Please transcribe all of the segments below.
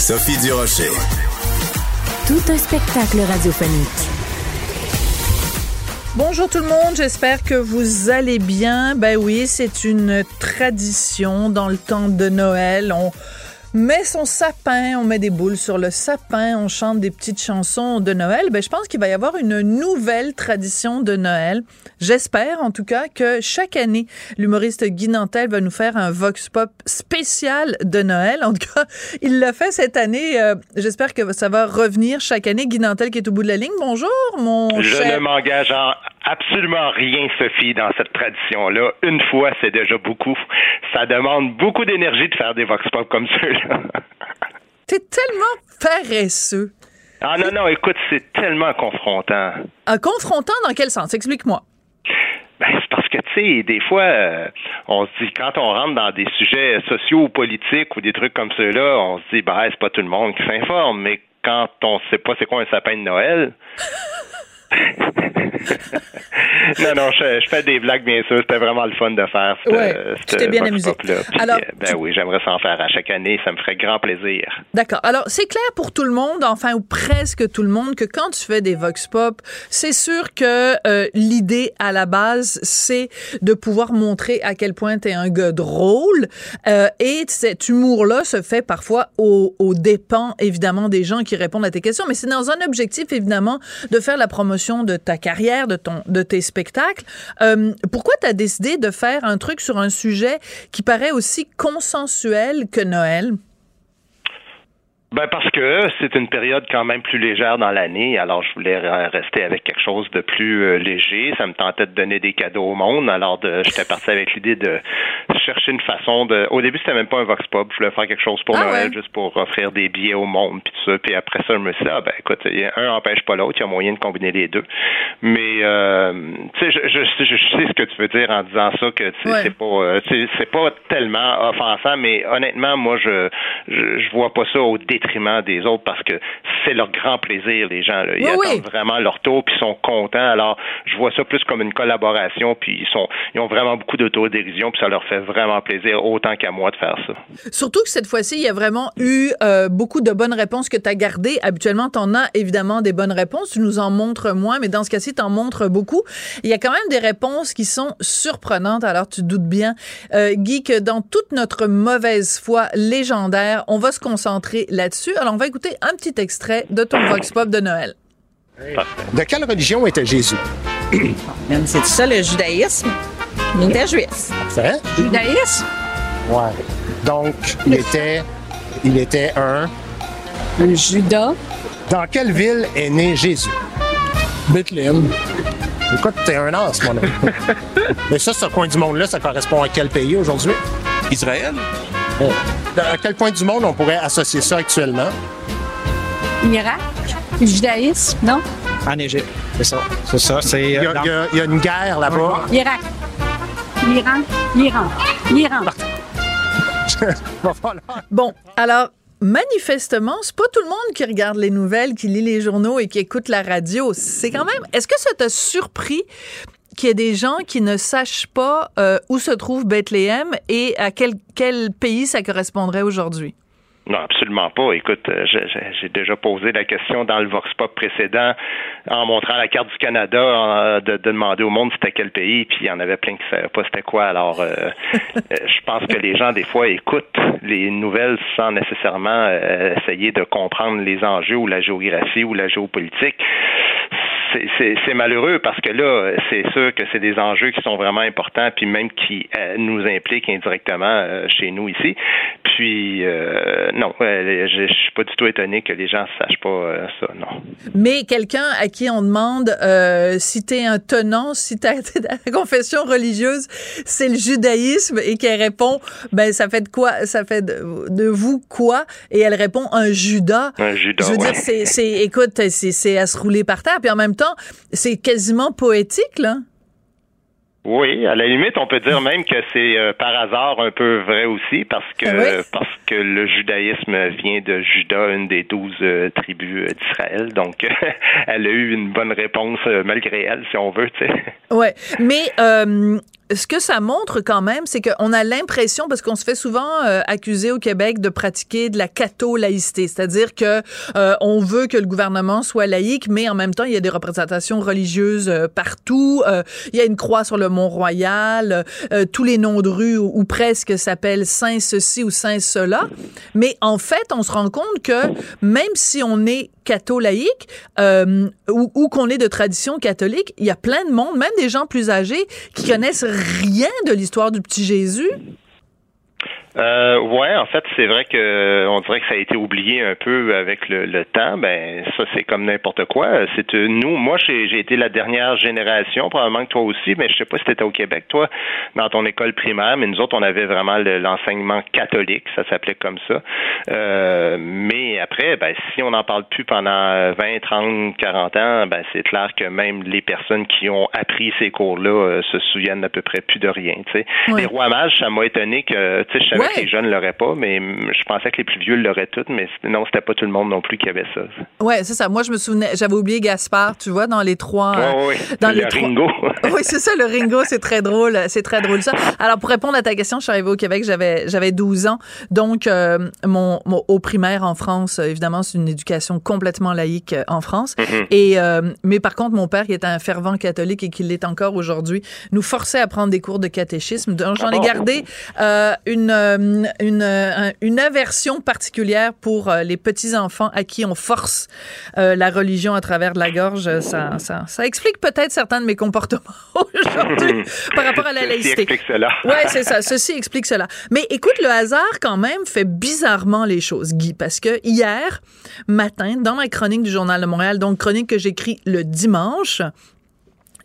Sophie Durocher. Tout un spectacle radiophonique. Bonjour tout le monde, j'espère que vous allez bien. Ben oui, c'est une tradition dans le temps de Noël. On met son sapin, on met des boules sur le sapin, on chante des petites chansons de Noël. Ben, je pense qu'il va y avoir une nouvelle tradition de Noël. J'espère, en tout cas, que chaque année, l'humoriste Guy Nantel va nous faire un vox pop spécial de Noël. En tout cas, il l'a fait cette année. Euh, J'espère que ça va revenir chaque année. Guy Nantel qui est au bout de la ligne. Bonjour, mon Je cher. ne m'engage en absolument rien, Sophie, dans cette tradition-là. Une fois, c'est déjà beaucoup. Ça demande beaucoup d'énergie de faire des vox pop comme ceux-là. T'es tellement paresseux. Ah non, non, écoute, c'est tellement confrontant. Un confrontant dans quel sens? Explique-moi. Ben, c'est parce que, tu sais, des fois, euh, on se dit, quand on rentre dans des sujets sociaux ou politiques ou des trucs comme ceux-là, on se dit, ben, c'est pas tout le monde qui s'informe, mais quand on sait pas c'est quoi un sapin de Noël. non, non, je, je fais des blagues, bien sûr. C'était vraiment le fun de faire ce Ouais, tu t'es bien amusé. Alors, Alors, ben tu- oui, j'aimerais s'en faire à chaque année. Ça me ferait grand plaisir. D'accord. Alors, c'est clair pour tout le monde, enfin, ou presque tout le monde, que quand tu fais des vox pop, c'est sûr que euh, l'idée à la base, c'est de pouvoir montrer à quel point t'es un gars drôle. Euh, et cet humour-là se fait parfois au, au dépens, évidemment, des gens qui répondent à tes questions. Mais c'est dans un objectif, évidemment, de faire la promotion de ta carrière, de, ton, de tes spectacles. Euh, pourquoi t'as décidé de faire un truc sur un sujet qui paraît aussi consensuel que Noël? Ben parce que c'est une période quand même plus légère dans l'année, alors je voulais rester avec quelque chose de plus euh, léger. Ça me tentait de donner des cadeaux au monde, alors de, j'étais parti avec l'idée de chercher une façon de. Au début c'était même pas un vox pop, je voulais faire quelque chose pour Ah Noël, ouais? juste pour offrir des billets au monde puis tout ça. Puis après ça je me suis dit ah ben écoute, un empêche pas l'autre, il y a moyen de combiner les deux. Mais euh, tu sais, je, je, je, sais ce que tu veux dire en disant ça que tu sais, Ouais. c'est pas euh, c'est pas tellement offensant, mais honnêtement moi je je, je vois pas ça au détriment des autres parce que c'est leur grand plaisir les gens là. Ils Oui, oui. attendent vraiment leur tour puis ils sont contents. Alors je vois ça plus comme une collaboration puis ils sont ils ont vraiment beaucoup d'autodérision puis ça leur fait vraiment plaisir autant qu'à moi de faire ça. Surtout que cette fois-ci, il y a vraiment eu euh, beaucoup de bonnes réponses que tu as gardées. Habituellement, tu en as évidemment des bonnes réponses. Tu nous en montres moins, mais dans ce cas-ci, tu en montres beaucoup. Il y a quand même des réponses qui sont surprenantes. Alors, tu te doutes bien, euh, Guy, que dans toute notre mauvaise foi légendaire, on va se concentrer là-dessus. Alors, on va écouter un petit extrait de ton Vox Pop de Noël. De quelle religion était Jésus? C'est ça le judaïsme? Il était juif. Fait? Judaïsme? Ouais. Donc, il était, il était un? Un Judas? Dans quelle ville est né Jésus? Bethléem. Écoute, t'es un as, mon ami. Mais ça, ce coin du monde-là, ça correspond à quel pays aujourd'hui? Israël? À quel point du monde on pourrait associer ça actuellement? Irak? Judaïsme? Non? En Égypte. C'est ça. C'est ça. C'est. Il y, euh, a, dans- il y a- il y a une guerre là-bas. Irak? Iran? Iran? Iran? Va falloir- Bon, alors manifestement, c'est pas tout le monde qui regarde les nouvelles, qui lit les journaux et qui écoute la radio. C'est quand même. Est-ce que ça t'a surpris qu'il y ait des gens qui ne sachent pas euh, où se trouve Bethléem et à quel, quel pays ça correspondrait aujourd'hui? Non, absolument pas. Écoute, euh, j'ai déjà posé la question dans le Vox Pop précédent en montrant la carte du Canada de, demander au monde c'était quel pays, puis il y en avait plein qui ne savaient pas c'était quoi. Alors, euh, euh, je pense que les gens, des fois, écoutent les nouvelles sans nécessairement essayer de comprendre les enjeux ou la géographie ou la géopolitique c'est malheureux parce que là, c'est sûr que c'est des enjeux qui sont vraiment importants, puis même qui euh, nous impliquent indirectement euh, chez nous ici. Puis, euh, non, je, je suis pas du tout étonné que les gens ne sachent pas ça, non. Mais quelqu'un à qui on demande si tu es un tenant, si ta, confession religieuse, c'est le judaïsme, et qu'elle répond, ben ça fait de quoi, ça fait de, vous quoi? Et elle répond un Judas. Un Judas. Je veux dire, c'est, écoute, c'est à se rouler par terre. Puis en même c'est quasiment poétique, là. Oui, à la limite, on peut dire même que c'est euh, par hasard un peu vrai aussi, parce que ah parce que le judaïsme vient de Juda, une des douze euh, tribus euh, d'Israël. Donc, elle a eu une bonne réponse malgré elle, si on veut. Ouais, mais ce que ça montre quand même, c'est qu'on a l'impression, parce qu'on se fait souvent euh, accuser au Québec de pratiquer de la catho-laïcité, c'est-à-dire que euh, on veut que le gouvernement soit laïque, mais en même temps, il y a des représentations religieuses euh, partout. il y a une croix sur le Mont-Royal. tous les noms de rues ou, ou presque s'appellent Saint ceci ou Saint cela. Mais en fait, on se rend compte que même si on est catholique euh, ou, ou qu'on est de tradition catholique, il y a plein de monde, même des gens plus âgés, qui connaissent rien de l'histoire du petit Jésus. Euh, ouais, en fait, c'est vrai que on dirait que ça a été oublié un peu avec le, temps. Ben, ça, c'est comme n'importe quoi. C'est euh, nous, moi, j'ai été la dernière génération, probablement que toi aussi, mais je sais pas si t'étais au Québec, toi, dans ton école primaire, mais nous autres, on avait vraiment l'enseignement catholique, ça s'appelait comme ça. Euh, mais après, ben, si on n'en parle plus pendant 20, 30, 40 ans, ben, c'est clair que même les personnes qui ont appris ces cours-là euh, se souviennent à peu près plus de rien. Tu sais, les rois mages, ça m'a étonné que, tu sais, que les jeunes l'auraient pas, mais je pensais que les plus vieux l'auraient toutes, mais non, c'était pas tout le monde non plus qui avait ça. Ouais, c'est ça. Moi, je me souvenais, j'avais oublié Gaspard, tu vois, dans les trois. oui, dans le Ringo. oui, c'est ça, le Ringo, c'est très drôle, c'est très drôle ça. Alors, pour répondre à ta question, je suis arrivée au Québec, j'avais j'avais 12 ans, donc euh, mon, au primaire en France, évidemment, c'est une éducation complètement laïque euh, en France. Mm-hmm. Et euh, mais par contre, mon père, qui était un fervent catholique et qui l'est encore aujourd'hui, nous forçait à prendre des cours de catéchisme. Donc, j'en ai ah gardé une une, une, aversion particulière pour euh, les petits-enfants à qui on force euh, la religion à travers de la gorge. Ça, ça, ça explique peut-être certains de mes comportements aujourd'hui par rapport à la laïcité. Ceci explique cela. Oui, c'est ça. Ceci explique cela. Mais écoute, le hasard, quand même, fait bizarrement les choses, Guy, parce que hier matin, dans ma chronique du Journal de Montréal, donc chronique que j'écris le dimanche,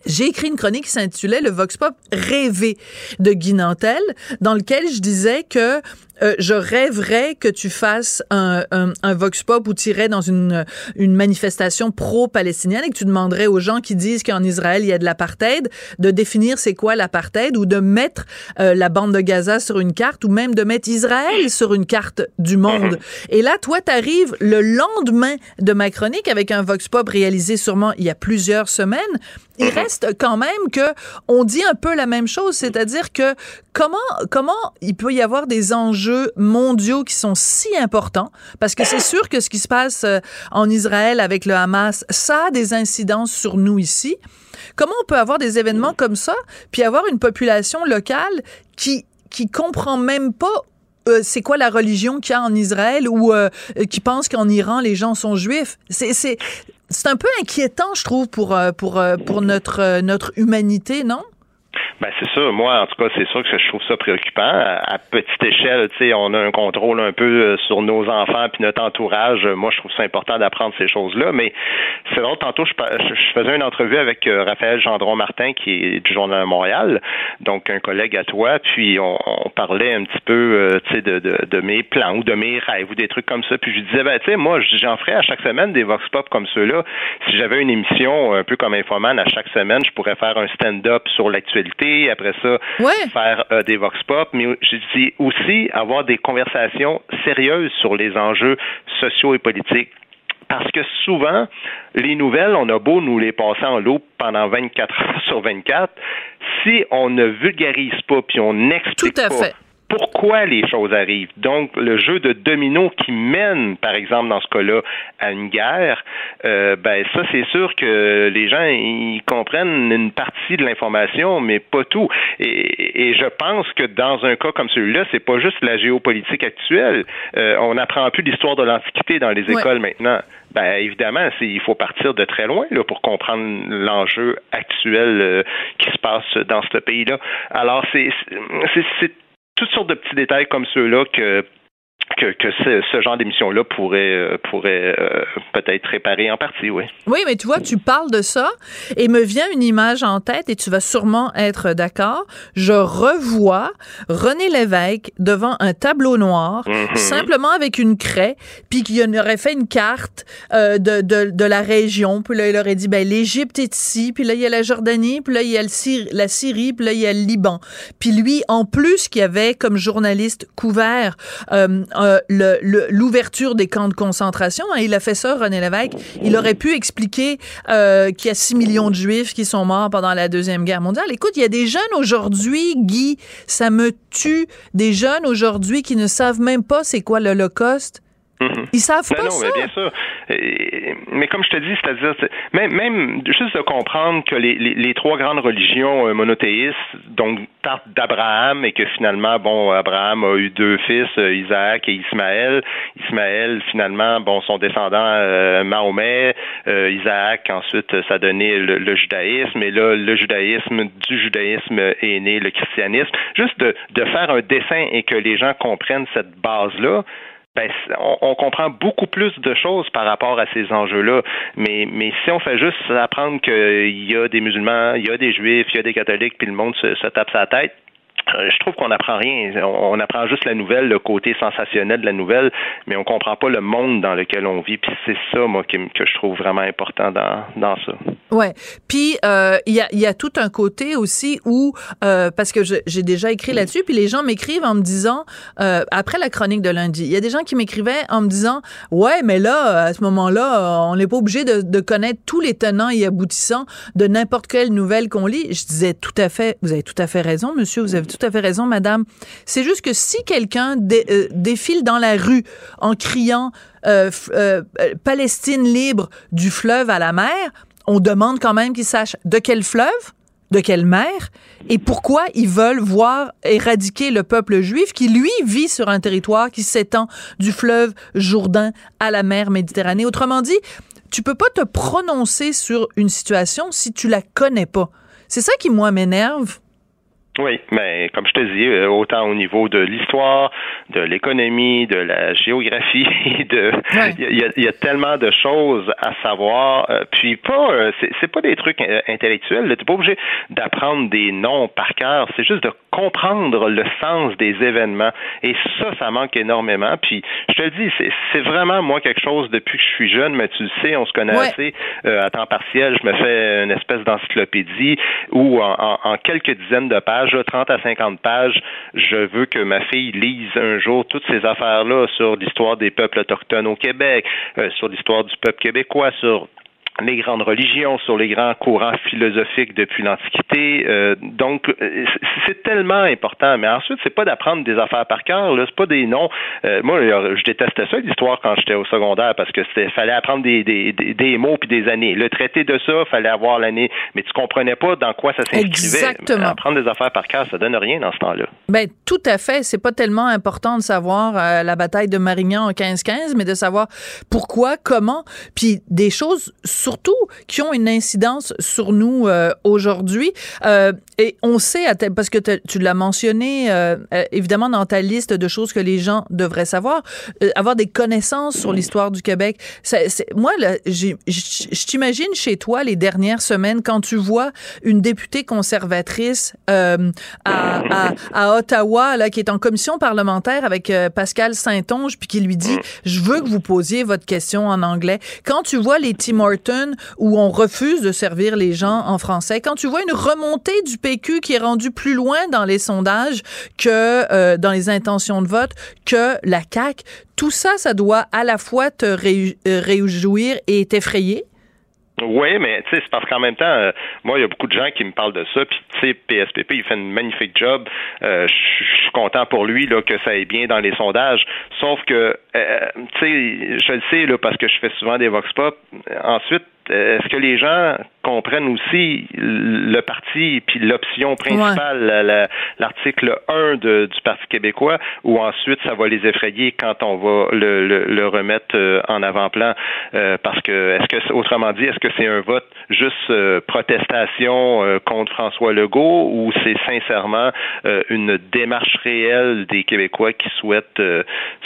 j'ai écrit une chronique qui s'intitulait Le Vox Pop rêvé de Guy Nantel, dans lequel je disais que euh, je rêverais que tu fasses un, un, un vox pop où tu irais dans une, une manifestation pro-palestinienne et que tu demanderais aux gens qui disent qu'en Israël il y a de l'apartheid de définir c'est quoi l'apartheid ou de mettre euh, la bande de Gaza sur une carte ou même de mettre Israël sur une carte du monde. Et là, toi, tu arrives le lendemain de ma chronique avec un vox pop réalisé sûrement il y a plusieurs semaines. Il reste quand même que on dit un peu la même chose, c'est-à-dire que comment comment il peut y avoir des enjeux mondiaux qui sont si importants, parce que c'est sûr que ce qui se passe euh, en Israël avec le Hamas, ça a des incidences sur nous ici. Comment on peut avoir des événements comme ça, puis avoir une population locale qui qui comprend même pas euh, c'est quoi la religion qu'il y a en Israël ou euh, qui pense qu'en Iran les gens sont juifs? C'est c'est c'est un peu inquiétant, je trouve, pour pour pour notre notre humanité, non? Ben c'est ça. Moi, en tout cas, c'est sûr que je trouve ça préoccupant. À, petite échelle, tu sais, on a un contrôle un peu euh, sur nos enfants puis notre entourage. Moi, je trouve ça important d'apprendre ces choses-là. Mais c'est drôle. Tantôt, je, faisais une entrevue avec euh, Raphaël Gendron Martin, qui est du Journal de Montréal, donc un collègue à toi. Puis on, parlait un petit peu, euh, tu sais, de, de, mes plans ou de mes rêves ou des trucs comme ça. Puis je disais, ben tu sais, moi, j'en ferais à chaque semaine des vox pop comme ceux-là. Si j'avais une émission un peu comme Infoman à chaque semaine, je pourrais faire un stand-up sur l'actualité après ça, faire euh, des vox pop, mais je dis aussi avoir des conversations sérieuses sur les enjeux sociaux et politiques. Parce que souvent, les nouvelles, on a beau nous les passer en loupe pendant 24 heures sur 24, si on ne vulgarise pas puis on n'explique pas pourquoi les choses arrivent. Donc, le jeu de domino qui mène, par exemple, dans ce cas-là, à une guerre, euh, ben ça, c'est sûr que les gens ils comprennent une partie de l'information, mais pas tout. Et, je pense que dans un cas comme celui-là, c'est pas juste la géopolitique actuelle. Euh, on n'apprend plus l'histoire de l'Antiquité dans les écoles maintenant. Ben évidemment, il faut partir de très loin là, pour comprendre l'enjeu actuel euh, qui se passe dans ce pays-là. Alors, c'est toutes sortes de petits détails comme ceux-là que que, que ce, ce, genre d'émission-là pourrait, euh, pourrait euh, peut-être réparer en partie, oui. Oui, mais tu vois, tu parles de ça et me vient une image en tête et tu vas sûrement être d'accord. Je revois René Lévesque devant un tableau noir, mhm. simplement avec une craie, puis qu'il aurait fait une carte euh, de, de, de, la région, puis là, il aurait dit, ben, l'Égypte est ici, puis là, il y a la Jordanie, puis là, il y a le la Syrie, puis là, il y a le Liban. Puis lui, en plus, qui avait comme journaliste couvert euh, l'ouverture des camps de concentration. Hein, il a fait ça, René Lévesque. Il aurait pu expliquer euh, qu'il y a 6 millions de Juifs qui sont morts pendant la Deuxième Guerre mondiale. Écoute, il y a des jeunes aujourd'hui, Guy, ça me tue, des jeunes aujourd'hui qui ne savent même pas c'est quoi l'Holocauste. Mhm. Ils savent ben pas non, bien sûr. mais comme je te dis, c'est-à-dire, même, même juste de comprendre que les, les, trois grandes religions euh, monothéistes, donc partent d'Abraham et que finalement, bon, Abraham a eu deux fils, euh, Isaac et Ismaël. Ismaël, finalement, bon, son descendant euh, Mahomet, Isaac, ensuite, ça a donné le, judaïsme, et là, le judaïsme, du judaïsme est né le christianisme. Juste de, de faire un dessin et que les gens comprennent cette base-là, ben, on, comprend beaucoup plus de choses par rapport à ces enjeux-là. Mais, mais si on fait juste apprendre qu'il y a des musulmans, il y a des juifs, il y a des catholiques, puis le monde se, se tape sa tête, je trouve qu'on n'apprend rien. On, apprend juste la nouvelle, le côté sensationnel de la nouvelle, mais on comprend pas le monde dans lequel on vit. Puis c'est ça, moi, que, je trouve vraiment important dans, dans ça. Ouais. Puis euh, il y, a, tout un côté aussi où, euh, parce que j'ai déjà écrit là-dessus, puis les gens m'écrivent en me disant, après la chronique de lundi, il y a des gens qui m'écrivaient en me disant, ouais, mais là, à ce moment-là, on n'est pas obligé de, connaître tous les tenants et aboutissants de n'importe quelle nouvelle qu'on lit. Je disais tout à fait, vous avez tout à fait raison, monsieur, tout à fait raison, madame. C'est juste que si quelqu'un euh, défile dans la rue en criant euh, euh, Palestine libre du fleuve à la mer, on demande quand même qu'il sache de quel fleuve, de quelle mer et pourquoi ils veulent voir éradiquer le peuple juif qui, lui, vit sur un territoire qui s'étend du fleuve Jourdain à la mer Méditerranée. Autrement dit, tu peux pas te prononcer sur une situation si tu la connais pas. C'est ça qui, moi, m'énerve oui, mais comme je te dis, euh, autant au niveau de l'histoire, de l'économie, de la géographie, de il y, a, tellement de choses à savoir. Euh, puis pas, euh, c'est pas des trucs intellectuels. T'es pas obligé d'apprendre des noms par cœur. C'est juste de comprendre le sens des événements. Et ça, ça manque énormément. Puis je te le dis, c'est vraiment moi quelque chose depuis que je suis jeune. Mais tu le sais, on se connaît assez à temps partiel. Je me fais une espèce d'encyclopédie où en, en quelques dizaines de pages 30 à 50 pages, je veux que ma fille lise un jour toutes ces affaires-là sur l'histoire des peuples autochtones au Québec, euh, sur l'histoire du peuple québécois, sur les grandes religions, sur les grands courants philosophiques depuis l'Antiquité. Euh, donc, euh, c'est tellement important. Mais ensuite, c'est pas d'apprendre des affaires par cœur. Là, c'est pas des noms. Euh, moi, je détestais ça l'histoire quand j'étais au secondaire parce que c'était fallait apprendre des, des, des, mots puis des années. Le traité de ça, fallait avoir l'année, mais tu comprenais pas dans quoi ça s'inscrivait. Exactement. Apprendre des affaires par cœur, ça donne rien dans ce temps-là. Ben tout à fait. C'est pas tellement important de savoir la bataille de Marignan en 1515, mais de savoir pourquoi, comment, puis des choses surtout qui ont une incidence sur nous euh, aujourd'hui. Euh, et on sait, parce que tu l'as mentionné, euh, évidemment, dans ta liste de choses que les gens devraient savoir, avoir des connaissances sur l'histoire du Québec. moi, je t'imagine chez toi les dernières semaines quand tu vois une députée conservatrice à, Ottawa, là, qui est en commission parlementaire avec Pascal Saint-Onge, puis qui lui dit, je veux que vous posiez votre question en anglais. Quand tu vois les Tim Hortons où on refuse de servir les gens en français, quand tu vois une remontée du PQ qui est rendue plus loin dans les sondages que euh, dans les intentions de vote que la CAQ, tout ça, ça doit à la fois te euh, réjouir et t'effrayer? Oui, mais tu sais, c'est parce qu'en même temps, euh, moi, il y a beaucoup de gens qui me parlent de ça. Puis tu sais, PSPP, il fait une magnifique job. Euh, je suis content pour lui là que ça aille bien dans les sondages. Sauf que, euh, tu sais, je le sais là parce que je fais souvent des vox pop. Ensuite, est-ce que les gens comprennent aussi le parti puis l'option principale, l'article 1 de, du Parti québécois, ou ensuite ça va les effrayer quand on va le, le, remettre euh, en avant-plan? Euh, parce que, est-ce que, autrement dit, est-ce que c'est un vote juste euh, protestation contre François Legault ou c'est sincèrement une démarche réelle des Québécois qui souhaitent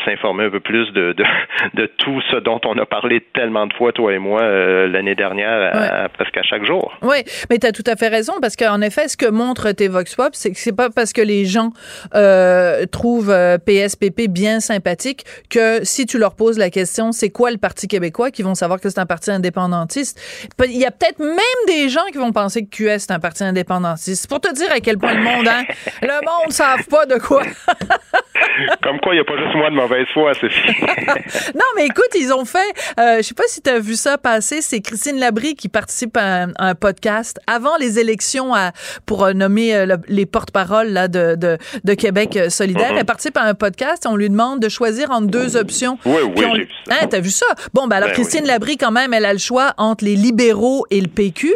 s'informer un peu plus de, de, de, tout ce dont on a parlé tellement de fois, toi et moi, l'année dernière, presque à chaque jour? Oui, mais tu as tout à fait raison, parce qu'en effet, ce que montrent tes Vox Pop, c'est que c'est pas parce que les gens euh, trouvent PSPP euh, bien sympathique que si tu leur poses la question, c'est quoi le Parti québécois, qu'ils vont savoir que c'est un parti indépendantiste. Il y a peut-être même des gens qui vont penser que QS est un parti indépendantiste. Pour te dire à quel point le monde, hein, le monde ne savent pas de quoi. Comme quoi, il n'y a pas juste moi de mauvaise foi, Sophie. non, mais écoute, ils ont fait, euh, je sais pas si tu as vu ça passer, c'est Christine Labrie qui participe à un, podcast avant les élections à, pour euh, nommer euh, les porte-paroles de, de, de Québec euh, solidaire. Mm-hmm. Elle participe à un podcast, on lui demande de choisir entre deux options. Oui, oui, j'ai vu ça. Hein, t'as vu ça? Bon, ben alors, ben Christine Labrie, quand même, elle a le choix entre les libéraux et le PQ.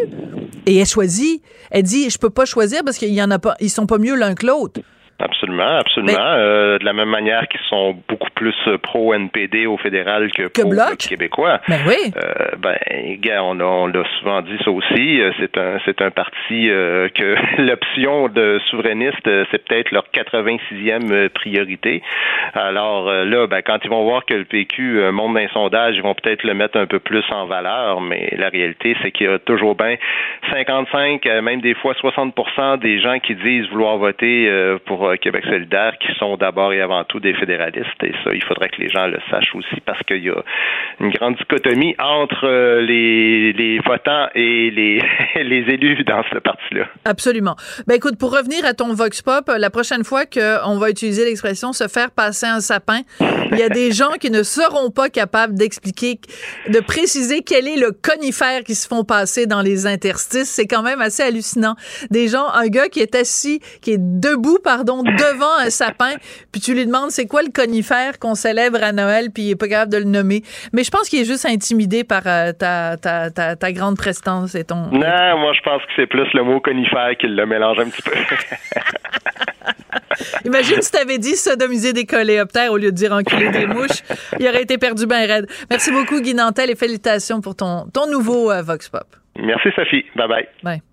Et elle choisit. Elle dit, je peux pas choisir parce qu'il y en a pas, ils sont pas mieux l'un que l'autre. Absolument, absolument. Euh, de la même manière qu'ils sont beaucoup plus pro-NPD au fédéral que, que pro québécois. Ben oui. Euh, ben, on, on l'a souvent dit ça aussi. Euh, c'est un, c'est un parti euh, que l'option de souverainiste, euh, c'est peut-être leur 86e priorité. Alors là, ben, quand ils vont voir que le PQ monte dans les sondages, ils vont peut-être le mettre un peu plus en valeur. Mais la réalité, c'est qu'il y a toujours bien 55, même des fois 60% des gens qui disent vouloir voter pour euh, Québec solidaire qui sont d'abord et avant tout des fédéralistes. Et ça, il faudrait que les gens le sachent aussi parce qu'il y a une grande dichotomie entre euh, les, les votants et les, les élus dans ce parti-là. Absolument. Ben écoute, pour revenir à ton Vox Pop, la prochaine fois qu'on va utiliser l'expression se faire passer un sapin, il y a des gens qui ne seront pas capables d'expliquer, de préciser quel est le conifère qui se font passer dans les interstices. C'est quand même assez hallucinant. Des gens, un gars qui est assis, qui est debout, pardon, devant un sapin, puis tu lui demandes c'est quoi le conifère qu'on célèbre à Noël, puis il est pas capable de le nommer. Mais je pense qu'il est juste intimidé par euh, ta, ta, ta, grande prestance et ton. Non, moi je pense que c'est plus le mot conifère qui le mélange un petit peu. Imagine si tu avais dit sodomiser des coléoptères au lieu de dire enculer des mouches. Il aurait été perdu bien raide. Merci beaucoup, Guy Nantel, et félicitations pour ton, ton nouveau euh, Vox Pop. Merci, Sophie. Bye bye. Bye.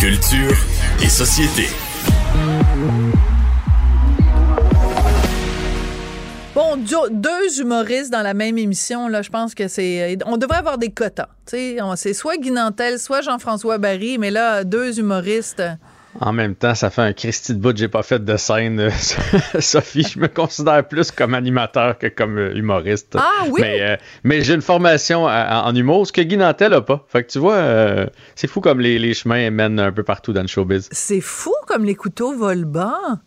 Culture et société. Bon, deux humoristes dans la même émission, là, je pense que c'est. On devrait avoir des quotas. C'est soit Guy Nantel, soit Jean-François Barry, mais là, deux humoristes. En même temps, ça fait un Christy de bout j'ai pas fait de scène, euh, Sophie. Je me considère plus comme animateur que comme euh, humoriste. Ah oui? Mais, euh, mais j'ai une formation en, humour, ce que Guy Nantel a pas. Fait que tu vois, c'est fou comme les, les, chemins mènent un peu partout dans le showbiz. C'est fou comme les couteaux volent bas.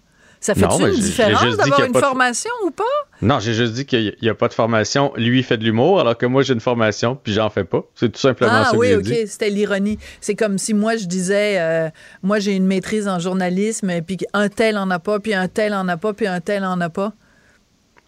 Ça fait une différence d'avoir une formation ou pas? Non, j'ai juste dit qu'il n'y a, pas de formation. Lui, il fait de l'humour, alors que moi, j'ai une formation, puis j'en fais pas. C'est tout simplement ah, oui, que OK, c'était l'ironie. C'est comme si moi, je disais, euh, moi, j'ai une maîtrise en journalisme, puis un tel en a pas, puis un tel en a pas, puis un tel en a pas.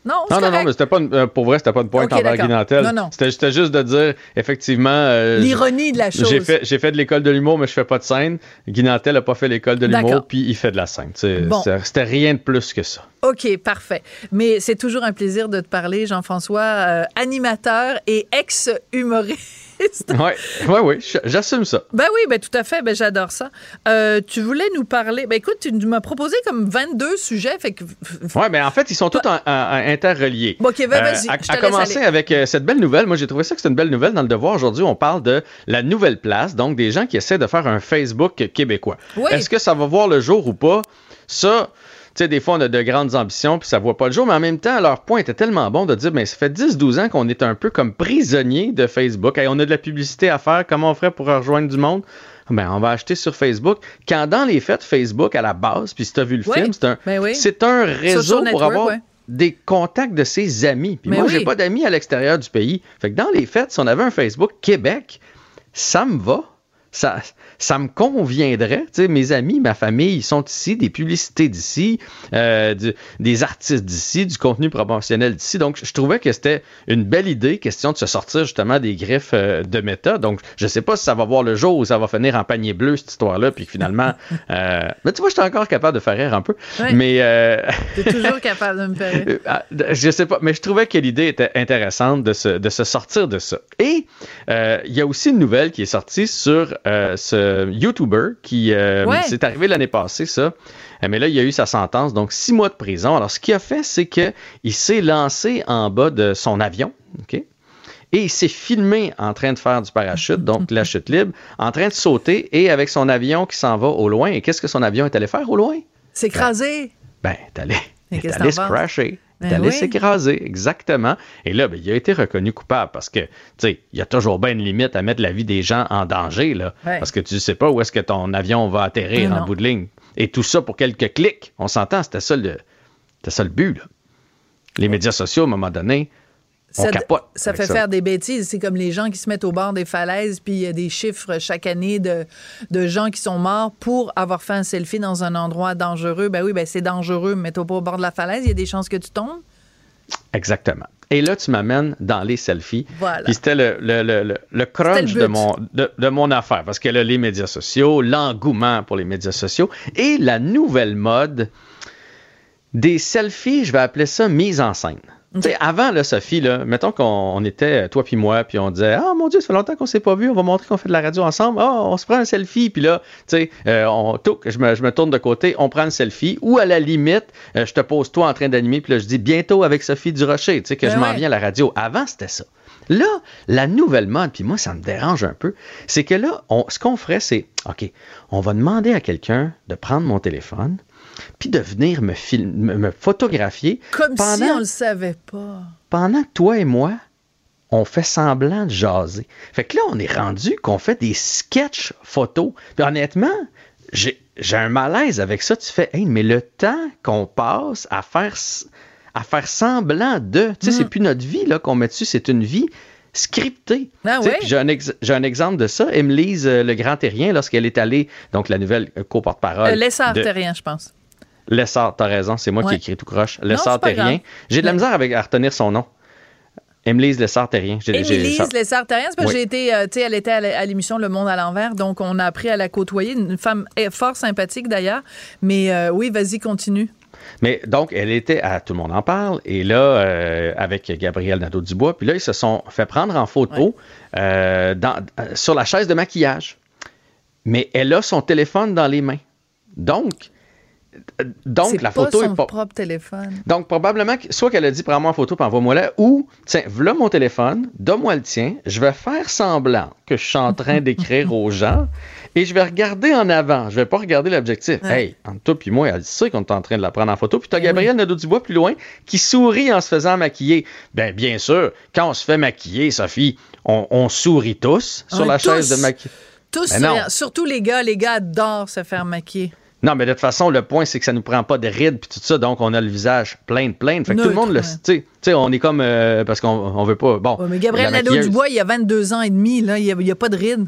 Non, non, non, non, mais c'était pas euh, pour vrai, c'était pas une pointe okay, envers Guinantel. Non, non. C'était juste de dire, effectivement. Euh, L'ironie de la chose. J'ai fait, fait de l'école de l'humour, mais je fais pas de scène. Guinantel a pas fait l'école de l'humour, puis il fait de la scène. C'était rien de plus que ça. OK, parfait. Mais c'est toujours un plaisir de te parler, Jean-François, euh, animateur et ex-humoriste Oui, ouais, ouais, j'assume ça. Ben oui, ben tout à fait, ben j'adore ça. Euh, tu voulais nous parler, ben écoute, tu m'as proposé comme 22 sujets, fait que... Ouais, mais en fait, ils sont tous en- en- en interreliés. Bon, ok, ben, Euh, vas-y, à, je te à commencer aller. avec euh, cette belle nouvelle, moi j'ai trouvé ça que c'est une belle nouvelle dans le devoir. Aujourd'hui, on parle de la nouvelle place, donc des gens qui essaient de faire un Facebook québécois. Oui. Est-ce que ça va voir le jour ou pas? Ça, sais, des fois, on a de grandes ambitions, puis ça voit pas le jour, mais en même temps, leur point était tellement bon de dire, mais ça fait 10-12 ans qu'on est un peu comme prisonnier de Facebook. Hey, on a de la publicité à faire, comment on ferait pour rejoindre du monde? Ben, on va acheter sur Facebook. Quand dans les faits, Facebook, à la base, puis si tu as vu le Oui. film, c'est un, Ben oui. c'est un réseau pour avoir ouais. des contacts de ses amis. Puis Mais moi, oui. j'ai pas d'amis à l'extérieur du pays. Fait que dans les faits, si on avait un Facebook Québec, ça me va. Ça, ça me conviendrait. Tu sais, mes amis, ma famille, ils sont ici, des publicités d'ici, euh, des artistes d'ici, du contenu promotionnel d'ici. Donc, je trouvais que c'était une belle idée, question de se sortir justement des griffes euh, de méta. Donc, je sais pas si ça va voir le jour ou ça va finir en panier bleu, cette histoire-là, puis que finalement... euh, mais tu vois, j'étais encore capable de faire rire un peu. Ouais. Mais... euh, T'es toujours capable de me faire rire. ah, Je sais pas, mais je trouvais que l'idée était intéressante de se, de se sortir de ça. Et euh, il y a aussi une nouvelle qui est sortie sur euh, ce YouTuber qui euh, Ouais. c'est arrivé l'année passée, ça. Euh, Mais là, il y a eu sa sentence, donc six mois de prison. Alors, ce qu'il a fait, c'est qu'il s'est lancé en bas de son avion, OK? Et il s'est filmé en train de faire du parachute, donc la chute libre, en train de sauter et avec son avion qui s'en va au loin. Et qu'est-ce que son avion est allé faire au loin? C'est écrasé. Ben, t'es allé, qu'est-ce allé se crasher. Ben oui. s'écraser, exactement. Et là, ben, il a été reconnu coupable parce que, tu sais, il y a toujours bien une limite à mettre la vie des gens en danger, là. Ouais. Parce que tu sais pas où est-ce que ton avion va atterrir Ben en non. bout de ligne. Et tout ça pour quelques clics. On s'entend, c'était ça le, c'était ça le but, là. Les médias sociaux, à un moment donné, on Ça, capote. ça avec fait faire des bêtises. C'est comme les gens qui se mettent au bord des falaises, puis il y a des chiffres chaque année de, de gens qui sont morts pour avoir fait un selfie dans un endroit dangereux. Ben oui, ben c'est dangereux, mais toi pas au bord de la falaise, il y a des chances que tu tombes. Exactement. Et là, tu m'amènes dans les selfies. Voilà. Puis c'était le, le, le, le- le crunch de mon, de, de mon affaire. Parce que là, les médias sociaux, l'engouement pour les médias sociaux et la nouvelle mode des selfies, je vais appeler ça mise en scène. Avant, là, Sophie, là, mettons qu'on on était, toi puis moi, puis on disait Ah mon Dieu, ça fait longtemps qu'on s'est pas vu, on va montrer qu'on fait de la radio ensemble. Ah, on se prend un selfie, puis là, tu sais, euh, on, je, me, je me tourne de côté, on prend un selfie, ou à la limite, euh, je te pose toi en train d'animer, puis là, je dis bientôt avec Sophie Durocher, tu sais, que Ben je m'en ouais. viens à la radio. Avant, c'était ça. Là, la nouvelle mode, puis moi, ça me dérange un peu, c'est que là, on, ce qu'on ferait, c'est OK, on va demander à quelqu'un de prendre mon téléphone, puis de venir me, film, me, photographier Comme si on le savait pas. pendant que toi et moi, on fait semblant de jaser. Fait que là, on est rendu qu'on fait des sketchs photos. Puis honnêtement, j'ai j'ai un malaise avec ça. Tu fais, hey, mais le temps qu'on passe à faire, à faire semblant de. Tu sais, c'est plus notre vie là, qu'on met dessus, c'est une vie scriptée. Ah puis J'ai un, ex- j'ai un exemple de ça. Émilise euh, Le Grand Terrien, lorsqu'elle est allée, donc la nouvelle euh, co-porte-parole. Euh, L'essar de- terrien, je pense. Lessard, t'as raison, c'est moi Ouais. qui ai écrit tout croche. Lessard Terrien. J'ai de la misère avec, à retenir son nom. Émilise Lessard Terrien. J'ai- j'ai- Émilise ça- Lessard terrien, c'est parce que j'ai été, euh, tu sais, elle était à l'émission Le Monde à l'envers, donc on a appris à la côtoyer. Une femme eh, fort sympathique d'ailleurs. Mais euh, oui, vas-y, continue. Mais donc, elle était à Tout le monde en parle, et là, euh, avec Gabriel Nadeau-Dubois, puis là, ils se sont fait prendre en photo dans- sur la chaise de maquillage. Mais elle a son téléphone dans les mains. Donc, donc la pas photo son est pas. propre téléphone. Donc, probablement, que- soit qu'elle a dit prends-moi en photo, puis envoie-moi là, ou tiens, voilà mon téléphone, donne-moi le tien, je vais faire semblant que je suis en train d'écrire aux gens et je vais regarder en avant. Je vais pas regarder l'objectif. Ouais. Hey, entre toi puis moi, elle sait qu'on est en train de la prendre en photo. Puis tu as Ben Gabriel Nadeau-Dubois plus loin qui sourit en se faisant maquiller. Ben, bien sûr, quand on se fait maquiller, Sophie, on, on sourit tous sur la chaise tous. de maquillage. Tous, Ben surtout les gars, les gars adorent se faire maquiller. Non, mais de toute façon, le point, c'est que ça nous prend pas de rides puis tout ça, donc on a le visage plein de plein. Fait que tout le monde le. ouais. Tu sais- on est comme. euh, parce qu'on on veut pas. Bon. Ouais, mais Gabriel Nadeau-Dubois, il y a 22 ans et demi, là, il n'y a, pas de rides.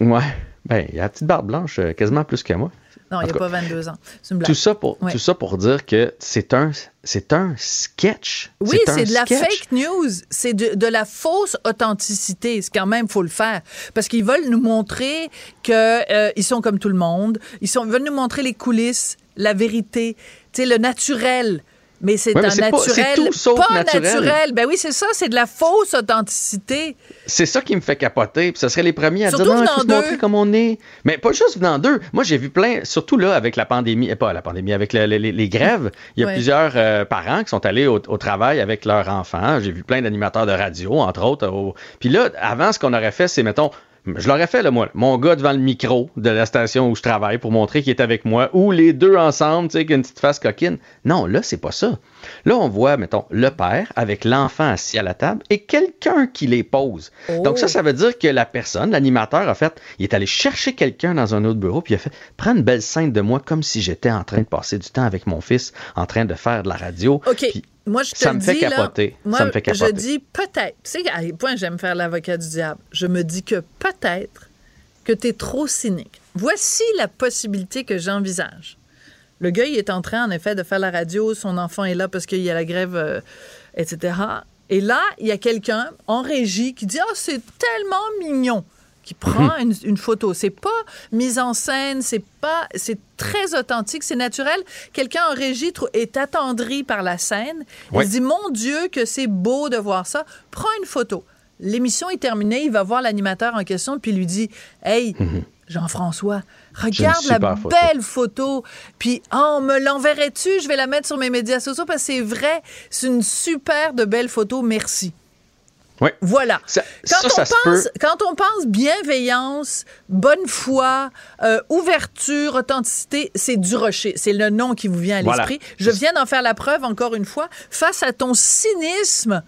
Ouais. Ben, il a la petite barbe blanche, euh, quasiment plus que moi. Non, il n'y a tout pas 22 ans. C'est une blague. Tout ça, pour, Ouais. tout ça pour dire que c'est un, c'est un sketch. Oui, c'est de la fake news. C'est de, de la fausse authenticité. C'est quand même, faut le faire. Parce qu'ils veulent nous montrer qu'ils sont comme tout le monde. Ils, sont, ils veulent nous montrer les coulisses, la vérité, le naturel. Mais c'est Ouais, mais un c'est pas- c'est naturel, tout sauf pas naturel. Ben oui, c'est ça, c'est de la fausse authenticité. C'est ça qui me fait capoter. Puis ce serait les premiers à Surtout dire non, il faut se montrer comme on est. Mais pas juste venant d'eux. Moi, j'ai vu plein, surtout là, avec la pandémie, et pas la pandémie, avec le- le- les, les grèves. Il y a Ouais. plusieurs euh, parents qui sont allés au, au travail avec leurs enfants. J'ai vu plein d'animateurs de radio, entre autres. au- Puis là, avant, ce qu'on aurait fait, c'est, mettons, je l'aurais fait, là, moi, mon gars devant le micro de la station où je travaille pour montrer qu'il est avec moi, ou les deux ensemble, tu sais, qu'une petite face coquine. Non, là, c'est pas ça. Là, on voit, mettons, le père avec l'enfant assis à la table et quelqu'un qui les pose. Donc ça, ça veut dire que la personne, l'animateur, en fait, il est allé chercher quelqu'un dans un autre bureau, puis il a fait prends une belle scène de moi comme si j'étais en train de passer du temps avec mon fils, en train de faire de la radio. OK. Puis moi, je te ça me fait dis, là, capoter. moi, Ça me fait capoter. je dis peut-être. Tu sais à quel point j'aime faire l'avocat du diable. Je me dis que peut-être que tu es trop cynique. Voici la possibilité que j'envisage. Le gars, il est en train, en effet, de faire la radio. Son enfant est là parce qu'il y a la grève, euh, etc. Et là, il y a quelqu'un en régie qui dit Ah, c'est tellement mignon qui prend une, une photo. C'est pas mise en scène, c'est pas, c'est très authentique, c'est naturel. Quelqu'un en régie est attendri par la scène. Ouais. Il se dit mon Dieu que c'est beau de voir ça. Prends une photo. L'émission est terminée, il va voir l'animateur en question puis il lui dit Hey, Jean-François, regarde la photo. belle photo. Puis, oh, me l'enverrais-tu? Je vais la mettre sur mes médias sociaux parce que c'est vrai, c'est une super de belle photo. Merci. Oui. Voilà. Ça- quand, ça, on ça pense, peut. quand on pense bienveillance, bonne foi, euh, ouverture, authenticité, c'est du rocher. C'est le nom qui vous vient à Voilà. l'esprit. Je viens d'en faire la preuve encore une fois. Face à ton cynisme,